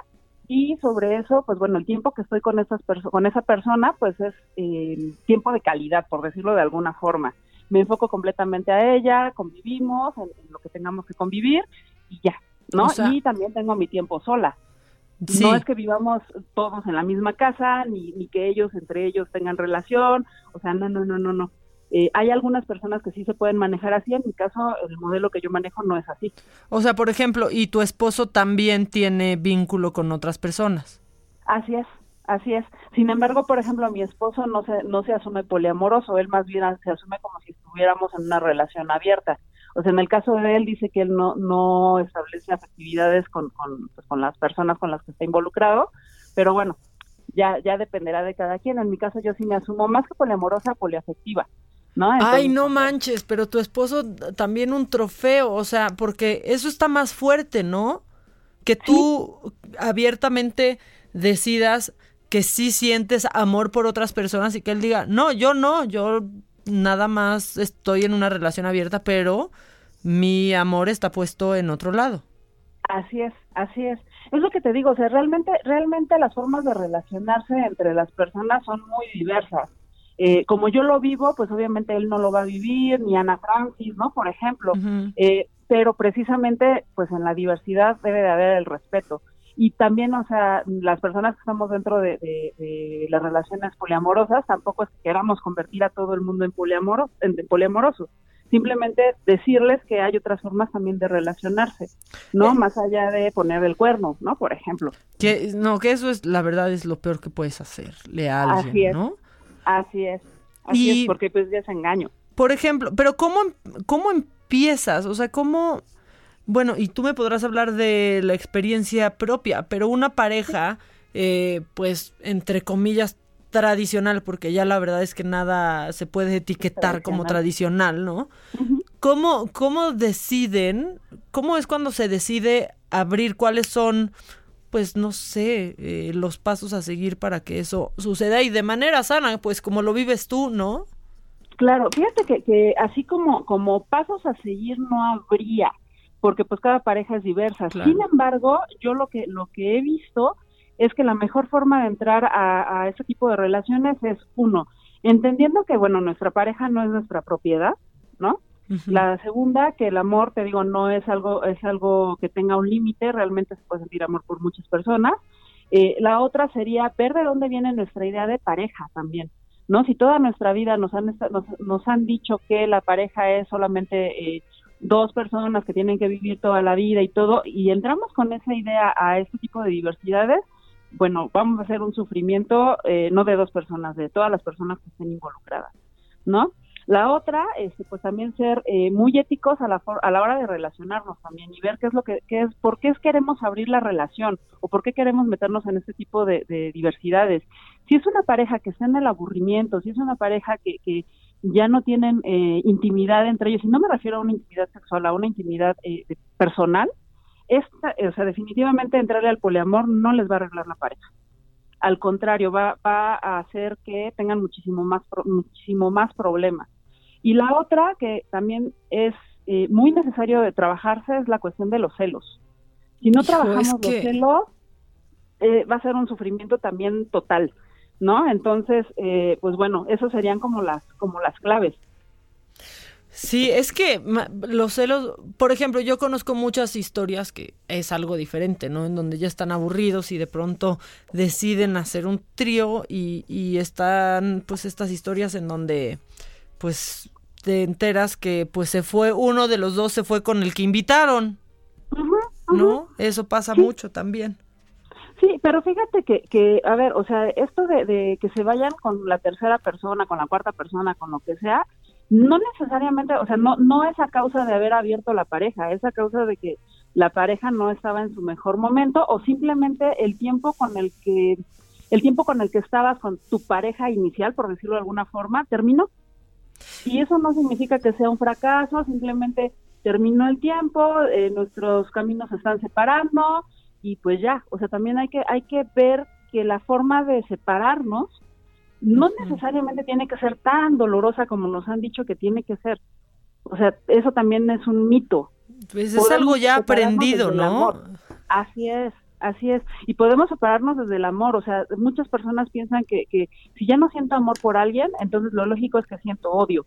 y sobre eso, pues bueno, el tiempo que estoy con, esas con esa persona, pues es eh, tiempo de calidad, por decirlo de alguna forma. Me enfoco completamente a ella, convivimos en, en lo que tengamos que convivir y ya, ¿no? O sea- y también tengo mi tiempo sola. Sí. No es que vivamos todos en la misma casa, ni, ni que ellos entre ellos tengan relación, o sea, no, no, no, no, no. Eh, hay algunas personas que sí se pueden manejar así, en mi caso el modelo que yo manejo no es así. O sea, por ejemplo, ¿y tu esposo también tiene vínculo con otras personas? Así es, así es. Sin embargo, por ejemplo, mi esposo no se, no se asume poliamoroso, él más bien se asume como si estuviéramos en una relación abierta. O sea, en el caso de él dice que él no, no establece afectividades con, con, pues, con las personas con las que está involucrado, pero bueno, ya, ya dependerá de cada quien. En mi caso yo sí me asumo más que poliamorosa, poliafectiva. ¿No? Ay, no manches, pero tu esposo también un trofeo, o sea, porque eso está más fuerte, ¿no? Que tú abiertamente decidas que sí sientes amor por otras personas y que él diga, no, yo no, yo nada más estoy en una relación abierta, pero mi amor está puesto en otro lado. Así es, así es. Es lo que te digo, o sea, realmente, realmente las formas de relacionarse entre las personas son muy diversas. Eh, como yo lo vivo, pues obviamente él no lo va a vivir, ni Ana Francis, ¿no? Por ejemplo. Eh, pero precisamente, pues en la diversidad debe de haber el respeto. Y también, o sea, las personas que estamos dentro de, de- de las relaciones poliamorosas, tampoco es que queramos convertir a todo el mundo en, poliamoro, en, en poliamorosos. Simplemente decirles que hay otras formas también de relacionarse, ¿no? Más allá de poner el cuerno, ¿no? Por ejemplo. Que no, que eso es la verdad es lo peor que puedes hacerle a alguien, Así es. ¿no? Así es. Así Y- es, porque pues ya es engaño. Por ejemplo, pero ¿cómo, ¿cómo empiezas? O sea, ¿cómo...? Bueno, y tú me podrás hablar de la experiencia propia, pero una pareja, eh, pues, entre comillas, tradicional, porque ya la verdad es que nada se puede etiquetar como tradicional, ¿no? ¿Cómo, ¿Cómo deciden, cómo es cuando se decide abrir, cuáles son, pues, no sé, eh, los pasos a seguir para que eso suceda y de manera sana, pues, como lo vives tú, ¿no? Claro, fíjate que, que así como, como pasos a seguir no habría, porque pues cada pareja es diversa. Sin embargo, yo lo que, lo que he visto es que la mejor forma de entrar a, a ese tipo de relaciones es uno, entendiendo que bueno, nuestra pareja no es nuestra propiedad, ¿no? La segunda, que el amor, te digo, no es algo, es algo que tenga un límite, realmente se puede sentir amor por muchas personas. Eh, la otra sería ver de dónde viene nuestra idea de pareja también. ¿no? Si toda nuestra vida nos han, nos, nos han dicho que la pareja es solamente eh, dos personas que tienen que vivir toda la vida y todo, y entramos con esa idea a este tipo de diversidades, bueno, vamos a hacer un sufrimiento eh, no de dos personas, de todas las personas que estén involucradas, ¿no? La otra, este, pues también ser eh, muy éticos a la, for- a la hora de relacionarnos también y ver qué es lo que, qué es, por qué es queremos abrir la relación o por qué queremos meternos en este tipo de, de diversidades. Si es una pareja que está en el aburrimiento, si es una pareja que, que ya no tienen eh, intimidad entre ellos, y no me refiero a una intimidad sexual, a una intimidad eh, personal, esta, eh, o sea, definitivamente entrarle al poliamor no les va a arreglar la pareja al contrario, va, va a hacer que tengan muchísimo más, muchísimo más problemas. Y la otra, que también es eh, muy necesario de trabajarse, es la cuestión de los celos. Si no Hijo, trabajamos es los celos, eh, va a ser un sufrimiento también total, ¿no? Entonces, eh, pues bueno, eso serían como las, como las claves. Sí, es que los celos, por ejemplo, yo conozco muchas historias que es algo diferente, ¿no? En donde ya están aburridos y de pronto deciden hacer un trío y, y están pues estas historias en donde pues te enteras que pues se fue, uno de los dos se fue con el que invitaron, ¿no? Eso pasa mucho también. Sí, pero fíjate que, que a ver, o sea, esto de, de que se vayan con la tercera persona, con la cuarta persona, con lo que sea, no necesariamente, o sea, no, no es a causa de haber abierto la pareja, es a causa de que la pareja no estaba en su mejor momento o simplemente el tiempo con el que, el tiempo con el que estabas con tu pareja inicial, por decirlo de alguna forma, terminó. Y eso no significa que sea un fracaso, simplemente terminó el tiempo, eh, nuestros caminos se están separando y pues ya, o sea, también hay que hay que ver que la forma de separarnos no necesariamente tiene que ser tan dolorosa como nos han dicho que tiene que ser. O sea, eso también es un mito. Pues es Podemos algo ya aprendido, ¿no? Así es, así es. Y podemos separarnos desde el amor. O sea, muchas personas piensan que, que si ya no siento amor por alguien, entonces lo lógico es que siento odio,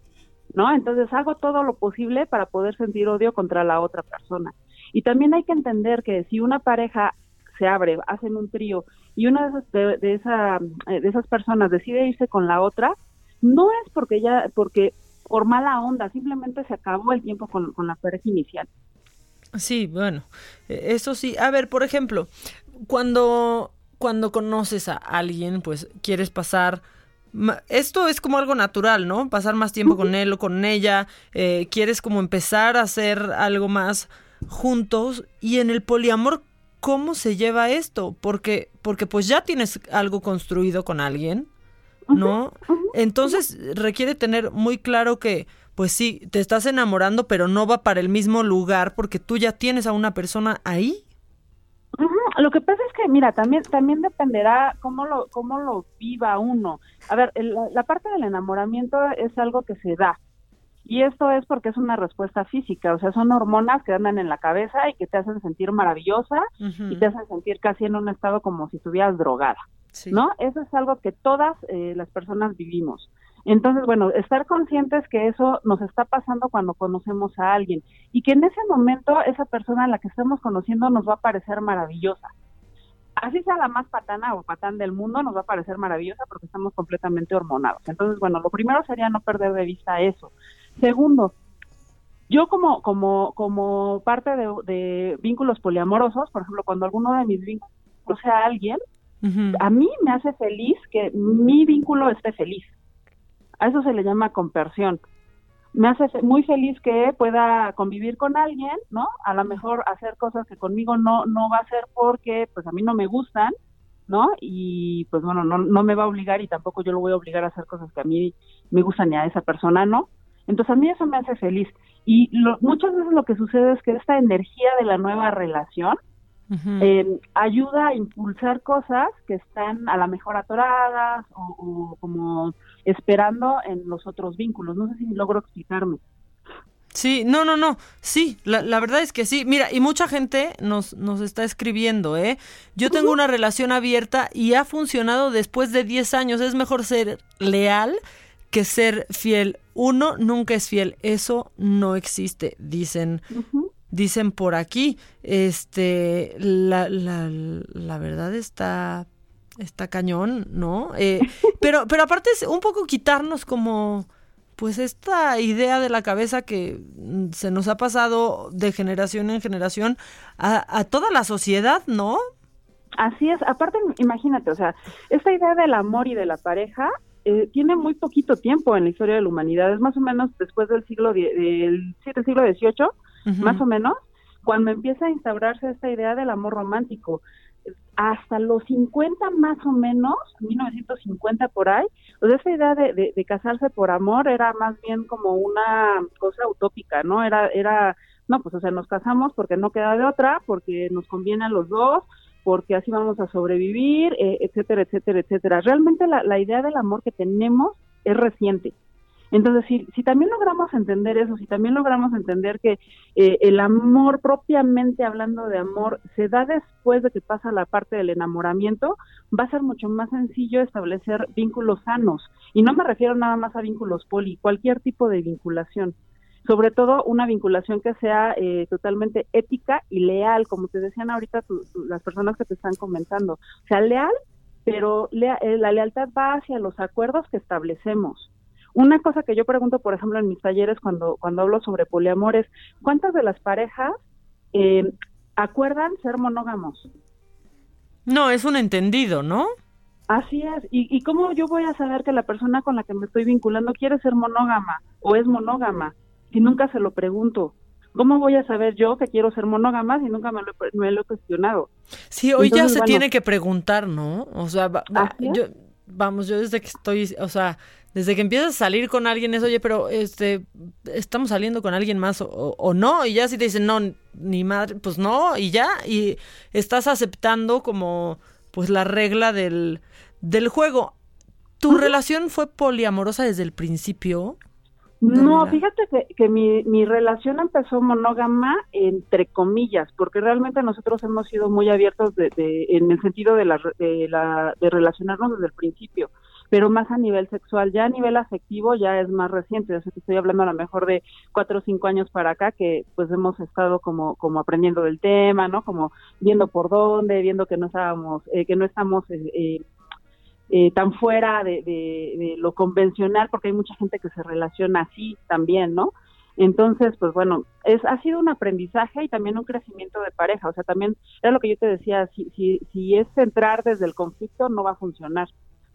¿no? Entonces hago todo lo posible para poder sentir odio contra la otra persona. Y también hay que entender que si una pareja se abre, hacen un trío y una de esas, de, de esa, eh, de esas personas decide irse con la otra, no es porque ya, porque por mala onda, simplemente se acabó el tiempo con, con la pareja inicial. Sí, bueno, eh, eso sí. A ver, por ejemplo, cuando, cuando conoces a alguien, pues quieres pasar... Esto es como algo natural, ¿no? Pasar más tiempo con él o con ella. eh, quieres como empezar a hacer algo más juntos. Y en el poliamor, ¿cómo se lleva esto? Porque, porque pues ya tienes algo construido con alguien, ¿no? Entonces requiere tener muy claro que, pues sí, te estás enamorando, pero no va para el mismo lugar porque tú ya tienes a una persona ahí. Lo que pasa es que, mira, también también dependerá cómo lo cómo lo viva uno. A ver, el- la parte del enamoramiento es algo que se da. Y esto es porque es una respuesta física, o sea, son hormonas que andan en la cabeza y que te hacen sentir maravillosa y te hacen sentir casi en un estado como si estuvieras drogada, ¿no? Eso es algo que todas eh, las personas vivimos. Entonces, bueno, estar conscientes que eso nos está pasando cuando conocemos a alguien y que en ese momento esa persona a la que estamos conociendo nos va a parecer maravillosa. Así sea la más patana o patán del mundo, nos va a parecer maravillosa porque estamos completamente hormonados. Entonces, bueno, lo primero sería no perder de vista eso. Segundo, yo como como como parte de, de vínculos poliamorosos, por ejemplo, cuando alguno de mis vínculos conoce a alguien, a mí me hace feliz que mi vínculo esté feliz. A eso se le llama compersión. Me hace muy feliz que pueda convivir con alguien, ¿no? A lo mejor hacer cosas que conmigo no no va a hacer porque pues a mí no me gustan, ¿no? Y pues bueno, no, no me va a obligar y tampoco yo lo voy a obligar a hacer cosas que a mí me gustan y a esa persona no. Entonces a mí eso me hace feliz. Y lo- muchas veces lo que sucede es que esta energía de la nueva relación eh, ayuda a impulsar cosas que están a lo mejor atoradas o, o como esperando en los otros vínculos. No sé si logro explicarme. Sí, no, no, no. Sí, la, la verdad es que sí. Mira, y mucha gente nos, nos está escribiendo, ¿eh? Yo tengo una relación abierta y ha funcionado después de 10 años. Es mejor ser leal que ser fiel. Uno nunca es fiel. Eso no existe, dicen. Dicen por aquí. Este, la, la, la verdad está, está cañón, ¿no? Eh, pero, pero aparte es un poco quitarnos como pues esta idea de la cabeza que mm, se nos ha pasado de generación en generación a, a toda la sociedad, ¿no? Así es, aparte imagínate, o sea, esta idea del amor y de la pareja eh, tiene muy poquito tiempo en la historia de la humanidad, es más o menos después del siglo del, sí, del siglo XVIII, más o menos, cuando empieza a instaurarse esta idea del amor romántico. Hasta los 50 más o menos, 1950 por ahí, pues esa idea de, de- de casarse por amor era más bien como una cosa utópica, ¿no? Era, era, no, pues o sea, nos casamos porque no queda de otra, porque nos conviene a los dos, porque así vamos a sobrevivir, eh, etcétera, etcétera, etcétera. Realmente la, la idea del amor que tenemos es reciente. Entonces, si, si también logramos entender eso, si también logramos entender que eh, el amor, propiamente hablando de amor, se da después de que pasa la parte del enamoramiento, va a ser mucho más sencillo establecer vínculos sanos. Y no me refiero nada más a vínculos poli, cualquier tipo de vinculación. Sobre todo una vinculación que sea eh, totalmente ética y leal, como te decían ahorita tu- tu- las personas que te están comentando. O sea, leal, pero lea- eh, la lealtad va hacia los acuerdos que establecemos. Una cosa que yo pregunto, por ejemplo, en mis talleres cuando, cuando hablo sobre poliamor es, ¿cuántas de las parejas eh, acuerdan ser monógamos? No, es un entendido, ¿no? Así es. ¿Y, ¿Y cómo yo voy a saber que la persona con la que me estoy vinculando quiere ser monógama o es monógama si nunca se lo pregunto? ¿Cómo voy a saber yo que quiero ser monógama si nunca me lo, he- me lo he cuestionado? Sí, hoy ya se bueno, tiene que preguntar, ¿no? O sea, va- yo, vamos, yo desde que estoy, o sea, desde que empiezas a salir con alguien es, oye, pero este, estamos saliendo con alguien más o, o- o no, y ya si te dicen, no, ni madre, pues no, y ya, y estás aceptando como, pues la regla del, del juego. ¿Tu relación fue poliamorosa desde el principio? No, fíjate que, que mi, mi relación empezó monógama entre comillas, porque realmente nosotros hemos sido muy abiertos de, de- en el sentido de, la, de, la, de relacionarnos desde el principio, pero más a nivel sexual, ya a nivel afectivo ya es más reciente, o sea, te estoy hablando a lo mejor de cuatro o cinco años para acá que pues hemos estado como, como aprendiendo del tema, ¿no? Como viendo por dónde, viendo que no estábamos, eh, que no estamos eh, eh, eh, tan fuera de, de- lo convencional, porque hay mucha gente que se relaciona así también, ¿no? Entonces, pues bueno, es ha sido un aprendizaje y también un crecimiento de pareja. O sea, también era lo que yo te decía, si, si, si es entrar desde el conflicto, no va a funcionar.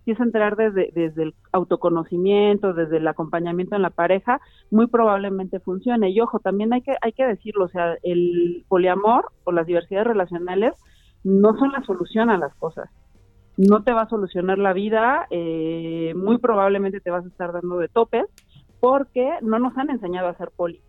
Si es entrar desde, desde el autoconocimiento, desde el acompañamiento en la pareja, muy probablemente funcione. Y ojo, también hay que, hay que decirlo, o sea, el poliamor o las diversidades relacionales no son la solución a las cosas no te va a solucionar la vida, eh, muy probablemente te vas a estar dando de topes porque no nos han enseñado a ser poli.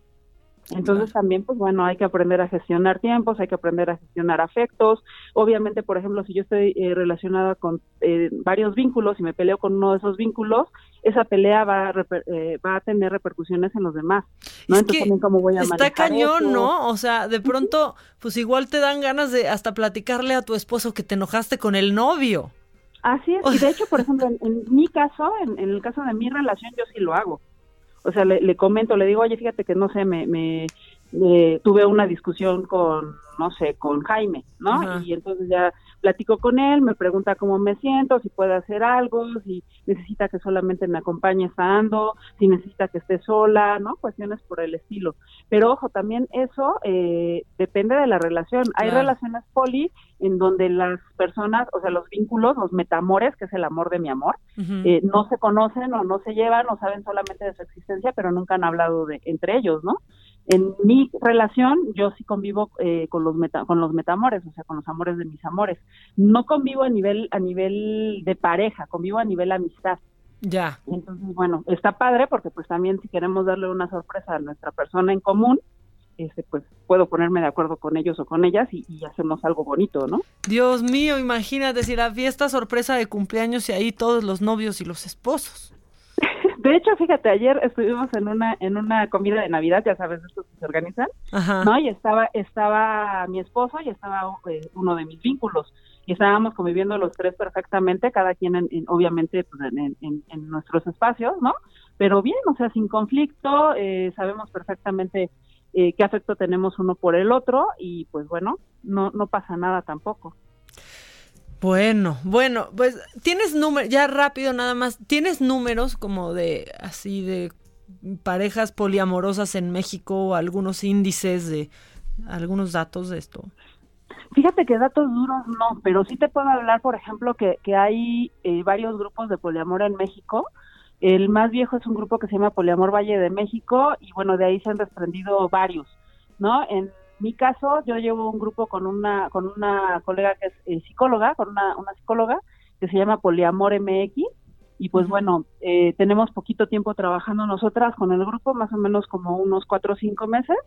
Entonces también, pues bueno, hay que aprender a gestionar tiempos, hay que aprender a gestionar afectos. Obviamente, por ejemplo, si yo estoy eh, relacionada con eh, varios vínculos y me peleo con uno de esos vínculos, esa pelea va a, reper- eh, va a tener repercusiones en los demás. ¿no? Es Entonces que también cómo voy a Está cañón, eso. ¿no? O sea, de pronto, pues igual te dan ganas de hasta platicarle a tu esposo que te enojaste con el novio. Así es, y de hecho, por ejemplo, en, en mi caso, en, en el caso de mi relación, yo sí lo hago. O sea, le, le comento, le digo, oye, fíjate que no sé, me, me, me tuve una discusión con, no sé, con Jaime, ¿no? Y entonces ya platico con él, me pregunta cómo me siento, si puede hacer algo, si necesita que solamente me acompañe estando, si necesita que esté sola, ¿no? Cuestiones por el estilo. Pero ojo, también eso eh, depende de la relación. Hay Claro. relaciones poli en donde las personas, o sea, los vínculos, los metamores, que es el amor de mi amor, eh, no se conocen o no se llevan o saben solamente de su existencia, pero nunca han hablado de entre ellos, ¿no? En mi relación, yo sí convivo eh, con los meta, con los metamores, o sea, con los amores de mis amores. No convivo a nivel a nivel de pareja, convivo a nivel amistad. Ya. Entonces, bueno, está padre porque pues también si queremos darle una sorpresa a nuestra persona en común, este pues puedo ponerme de acuerdo con ellos o con ellas y, y hacemos algo bonito, ¿no? Dios mío, imagínate si la fiesta sorpresa de cumpleaños y ahí todos los novios y los esposos. De hecho, fíjate, ayer estuvimos en una en una comida de Navidad, ya sabes, de estos que se organizan, Ajá. ¿no? Y estaba estaba mi esposo y estaba eh, uno de mis vínculos y estábamos conviviendo los tres perfectamente, cada quien en, en- obviamente pues, en, en- en nuestros espacios, ¿no? Pero bien, o sea, sin conflicto, eh, sabemos perfectamente eh, qué afecto tenemos uno por el otro y pues bueno, no no pasa nada tampoco. Bueno, bueno, pues tienes números, ya rápido nada más, ¿tienes números como de así de parejas poliamorosas en México o algunos índices de algunos datos de esto? Fíjate que datos duros no, pero sí te puedo hablar, por ejemplo, que, que hay eh, varios grupos de poliamor en México. El más viejo es un grupo que se llama Poliamor Valle de México y bueno, de ahí se han desprendido varios, ¿no? En mi caso, yo llevo un grupo con una con una colega que es eh, psicóloga, con una, una psicóloga que se llama Poliamor MX y pues bueno, eh, tenemos poquito tiempo trabajando nosotras con el grupo, más o menos como unos cuatro o cinco meses.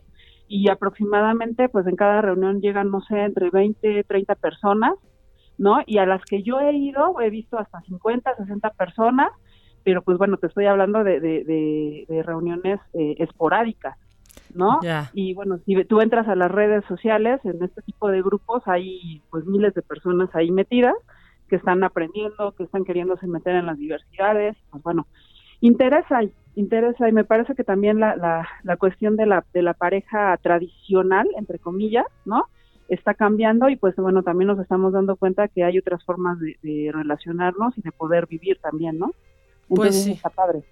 Y aproximadamente pues en cada reunión llegan, no sé, entre 20, 30 personas, ¿no? Y a las que yo he ido, he visto hasta 50, 60 personas, pero pues bueno, te estoy hablando de, de, de- de reuniones eh, esporádicas, ¿no? Y bueno, si tú entras a las redes sociales, en este tipo de grupos hay pues miles de personas ahí metidas que están aprendiendo, que están queriéndose meter en las diversidades, pues bueno, interesa y interesa y me parece que también la, la, la cuestión de la, de la pareja tradicional, entre comillas, ¿no? Está cambiando y pues bueno, también nos estamos dando cuenta que hay otras formas de, de relacionarnos y de poder vivir también, ¿no? Pues Entonces, sí. Está padre.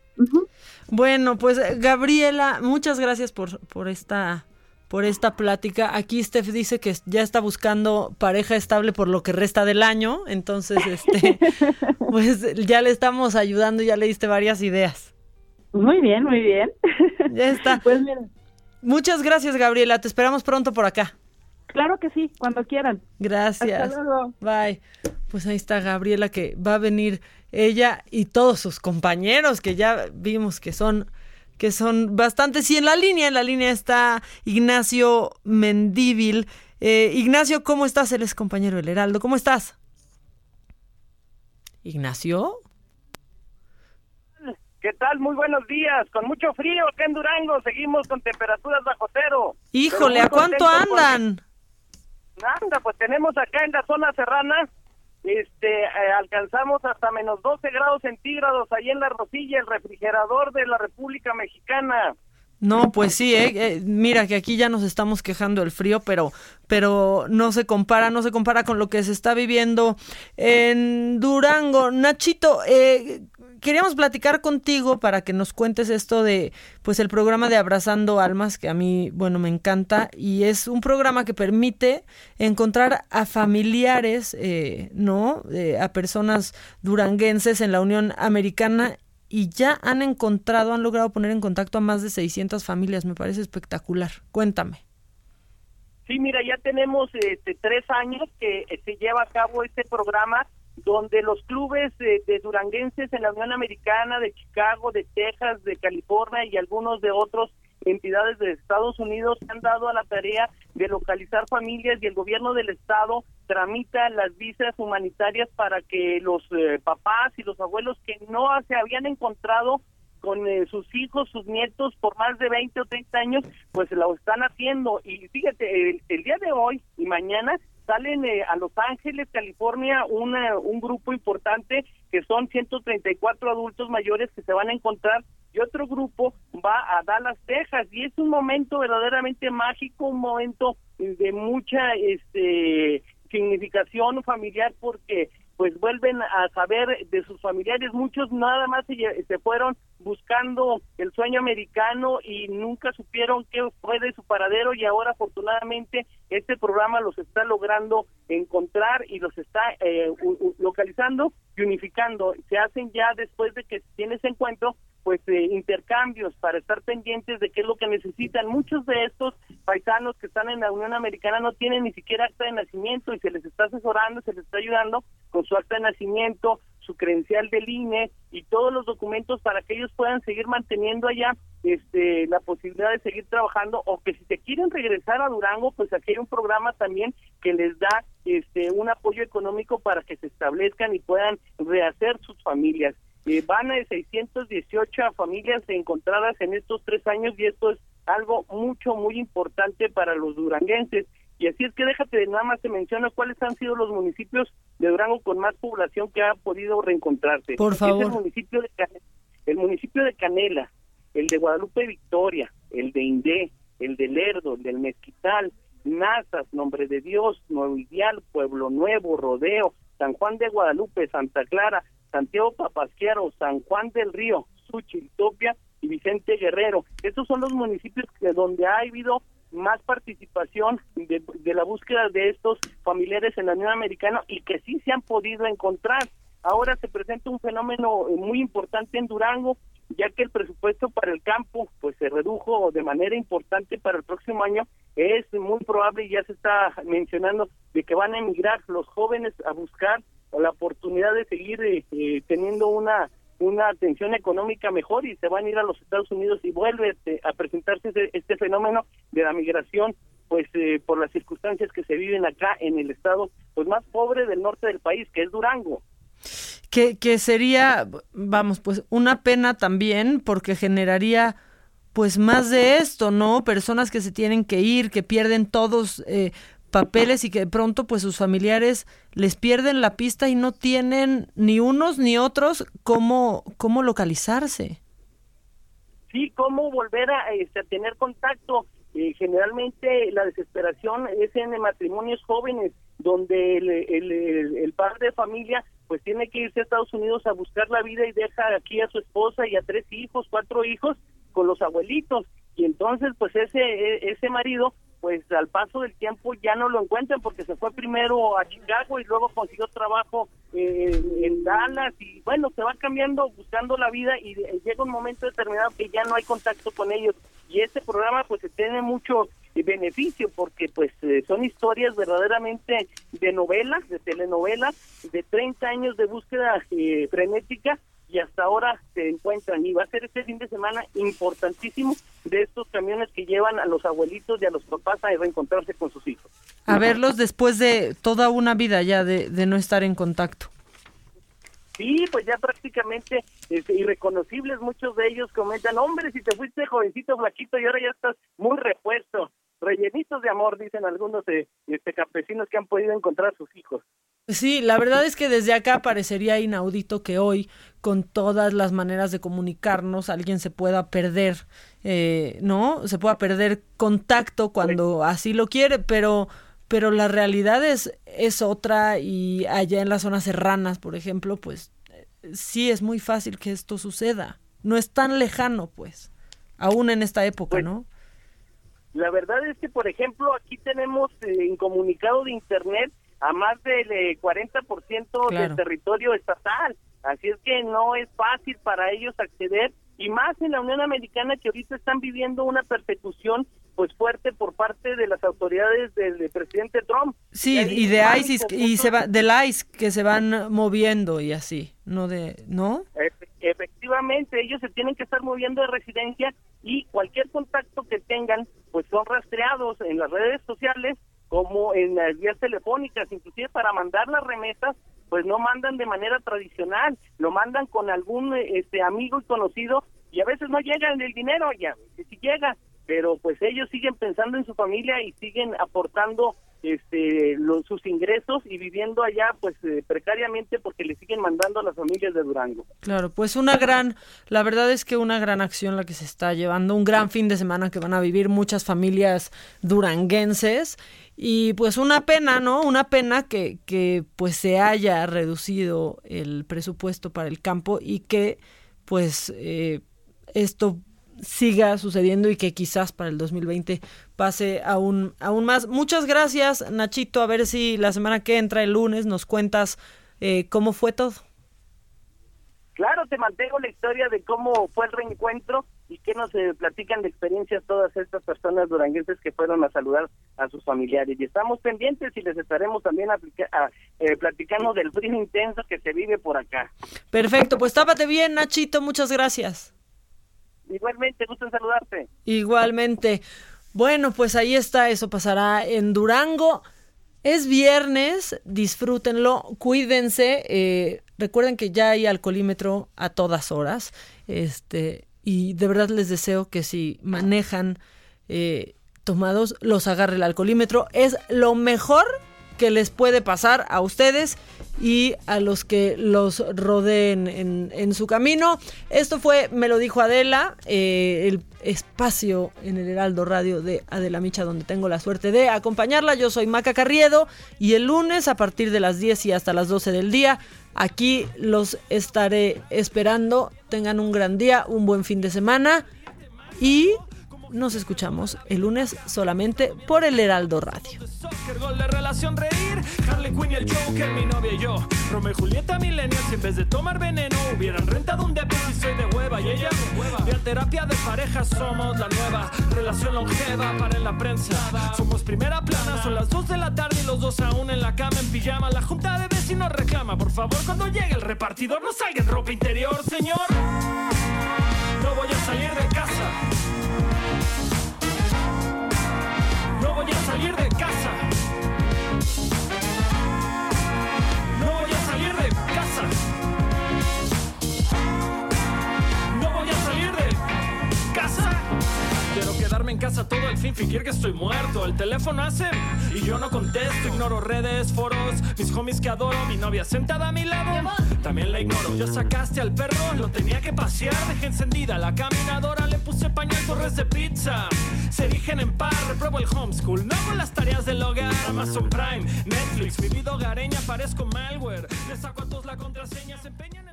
Bueno, pues Gabriela, muchas gracias por, por esta por esta plática. Aquí Steph dice que ya está buscando pareja estable por lo que resta del año, entonces este pues ya le estamos ayudando, ya le diste varias ideas. Muy bien, muy bien. Ya está. Pues mira. Muchas gracias, Gabriela. Te esperamos pronto por acá. Claro que sí, cuando quieran. Gracias. Hasta luego. Bye. Pues ahí está Gabriela que va a venir ella y todos sus compañeros que ya vimos que son que son bastantes y en la línea en la línea está Ignacio Mendívil. Eh, Ignacio, ¿cómo estás? Él es compañero del Heraldo. ¿Cómo estás? Ignacio. ¿Qué tal? Muy buenos días. Con mucho frío acá en Durango. Seguimos con temperaturas bajo cero. Híjole, ¿a cuánto porque- andan? Anda, pues tenemos acá en la zona serrana, este, eh, alcanzamos hasta menos 12 grados centígrados ahí en la Rosilla, el refrigerador de la República Mexicana. No, pues sí, eh, eh, mira que aquí ya nos estamos quejando del frío, pero, pero no se compara, no se compara con lo que se está viviendo en Durango. Nachito, eh, queríamos platicar contigo para que nos cuentes esto de, pues el programa de Abrazando Almas, que a mí, bueno, me encanta, y es un programa que permite encontrar a familiares, eh, ¿no? Eh, a personas duranguenses en la Unión Americana y ya han encontrado, han logrado poner en contacto a más de 600 familias. Me parece espectacular. Cuéntame. Sí, mira, ya tenemos este, tres años que eh, se lleva a cabo este programa donde los clubes eh, de duranguenses en la Unión Americana, de Chicago, de Texas, de California y algunos de otros entidades de Estados Unidos se han dado a la tarea de localizar familias y el gobierno del estado tramita las visas humanitarias para que los eh, papás y los abuelos que no se habían encontrado con eh, sus hijos, sus nietos por más de 20 o 30 años, pues lo están haciendo. Y fíjate, el, el día de hoy y mañana salen eh, a Los Ángeles, California, una, un grupo importante que son 134 adultos mayores que se van a encontrar y otro grupo va a Dallas, Texas. Y es un momento verdaderamente mágico, un momento de mucha este significación familiar porque pues vuelven a saber de sus familiares, muchos nada más se, se fueron buscando el sueño americano y nunca supieron qué fue de su paradero y ahora afortunadamente este programa los está logrando encontrar y los está eh, localizando y unificando. Se hacen ya después de que tiene ese encuentro pues eh, intercambios para estar pendientes de qué es lo que necesitan. Muchos de estos paisanos que están en la Unión Americana no tienen ni siquiera acta de nacimiento y se les está asesorando, se les está ayudando con su acta de nacimiento, su credencial del INE y todos los documentos para que ellos puedan seguir manteniendo allá este la posibilidad de seguir trabajando o que si se quieren regresar a Durango, pues aquí hay un programa también que les da este un apoyo económico para que se establezcan y puedan rehacer sus familias. Eh, van a 618 familias encontradas en estos tres años y esto es algo mucho, muy importante para los duranguenses. Y así es que déjate de nada más te menciono cuáles han sido los municipios de Durango con más población que ha podido reencontrarse. Por Es favor. el municipio de Cane- el municipio de Canela, el de Guadalupe Victoria, el de Indé, el de Lerdo, el del Mezquital, Nazas, Nombre de Dios, Nuevo Ideal, Pueblo Nuevo, Rodeo, San Juan de Guadalupe, Santa Clara, Santiago Papasquiaro, San Juan del Río, Suchiltopia y Vicente Guerrero. Estos son los municipios que donde ha habido más participación de, de la búsqueda de estos familiares en la Unión Americana y que sí se han podido encontrar. Ahora se presenta un fenómeno eh, muy importante en Durango, ya que el presupuesto para el campo pues se redujo de manera importante para el próximo año. Es muy probable ya se está mencionando de que van a emigrar los jóvenes a buscar la oportunidad de seguir eh, teniendo una una atención económica mejor y se van a ir a los Estados Unidos y vuelve este, a presentarse este, este fenómeno de la migración pues eh, por las circunstancias que se viven acá en el estado pues más pobre del norte del país que es Durango que, que sería, vamos, pues una pena también porque generaría pues más de esto, ¿no? Personas que se tienen que ir, que pierden todos eh, papeles y que de pronto pues sus familiares les pierden la pista y no tienen ni unos ni otros cómo, cómo localizarse. sí, cómo volver a, este, a tener contacto. Eh, generalmente la desesperación es en matrimonios jóvenes, donde el, el, el- el padre de familia pues tiene que irse a Estados Unidos a buscar la vida y deja aquí a su esposa y a tres hijos, cuatro hijos con los abuelitos. Y entonces pues ese, e- ese marido pues al paso del tiempo ya no lo encuentran porque se fue primero a Chicago y luego consiguió trabajo eh, en Dallas y bueno, se va cambiando, buscando la vida y de- llega un momento determinado que ya no hay contacto con ellos. Y este programa pues tiene mucho eh, beneficio porque pues eh, son historias verdaderamente de novelas, de telenovelas, de 30 años de búsqueda eh, frenética y hasta ahora se encuentran y va a ser este fin de semana importantísimo de estos camiones que llevan a los abuelitos y a los papás a reencontrarse con sus hijos. A verlos después de toda una vida ya de, de no estar en contacto. Sí, pues ya prácticamente este, irreconocibles, muchos de ellos comentan, hombre, si te fuiste jovencito, flaquito y ahora ya estás muy repuesto, rellenitos de amor, dicen algunos de este, campesinos que han podido encontrar a sus hijos. Sí, la verdad es que desde acá parecería inaudito que hoy, con todas las maneras de comunicarnos, alguien se pueda perder, eh, ¿no? Se pueda perder contacto cuando así lo quiere, pero, pero la realidad es, es otra y allá en las zonas serranas, por ejemplo, pues eh, sí es muy fácil que esto suceda. No es tan lejano, pues, aún en esta época, ¿no? La verdad es que, por ejemplo, aquí tenemos eh, incomunicado de Internet a más del eh, 40% Claro. del territorio estatal. Así es que no es fácil para ellos acceder y más en la Unión Americana que ahorita están viviendo una persecución pues fuerte por parte de las autoridades del, del presidente Trump. Sí, y de ISIS, y se va, del ICE que se van moviendo y así, no de, ¿no? Efe- Efectivamente, ellos se tienen que estar moviendo de residencia y cualquier contacto que tengan, pues son rastreados en las redes sociales como en las vías telefónicas, inclusive para mandar las remesas, pues no mandan de manera tradicional, lo mandan con algún este amigo y conocido y a veces no llega el dinero, ya, si llega, pero pues ellos siguen pensando en su familia y siguen aportando este los, sus ingresos y viviendo allá pues eh, precariamente porque le siguen mandando a las familias de Durango. Claro, pues una gran, la verdad es que una gran acción la que se está llevando, un gran fin de semana que van a vivir muchas familias duranguenses y pues una pena, ¿no? Una pena que, que pues se haya reducido el presupuesto para el campo y que pues eh, esto siga sucediendo y que quizás para el 2020 pase aún, aún más. Muchas gracias, Nachito. A ver si la semana que entra, el lunes, nos cuentas eh, cómo fue todo. Claro, te mantengo la historia de cómo fue el reencuentro y qué nos eh, platican de experiencias todas estas personas duranguenses que fueron a saludar a sus familiares. Y estamos pendientes y les estaremos también aplica- a- eh, platicando del frío intenso que se vive por acá. Perfecto, pues tápate bien, Nachito. Muchas gracias. Igualmente, gusto en saludarte. Igualmente. Bueno, pues ahí está, eso pasará en Durango. Es viernes, disfrútenlo, cuídense. eh, recuerden que ya hay alcoholímetro a todas horas. Este, y de verdad les deseo que si manejan eh, tomados, los agarre el alcoholímetro. Es lo mejor que les puede pasar a ustedes y a los que los rodeen en, su camino. Esto fue, me lo dijo Adela, eh, el espacio en el Heraldo Radio de Adela Micha, donde tengo la suerte de acompañarla. Yo soy Maca Carriedo y el lunes a partir de las 10 y hasta las 12 del día, aquí los estaré esperando. Tengan un gran día, un buen fin de semana y nos escuchamos el lunes solamente por el Heraldo Radio. Soccer, terapia de somos la nueva. Relación longeva para la prensa. Somos primera plana, son las 2 de la tarde Y los dos aún en la cama en pijama. La junta de vecinos reclama Por favor cuando llegue el repartidor No salga en ropa interior, señor. No voy a salir de casa voy a salir de casa. No voy a salir de casa. Fin fingir que estoy muerto. El teléfono hace y yo no contesto. Ignoro redes, foros, mis homies que adoro. Mi novia sentada a mi lado, también la ignoro. Ya sacaste al perro, lo tenía que pasear. Dejé encendida la caminadora, le puse pañal torres de pizza. Se erigen en par, repruebo el homeschool. No hago las tareas del hogar. Amazon Prime, Netflix, mi vida hogareña parezco malware. Le saco a todos la contraseña, se empeñan en.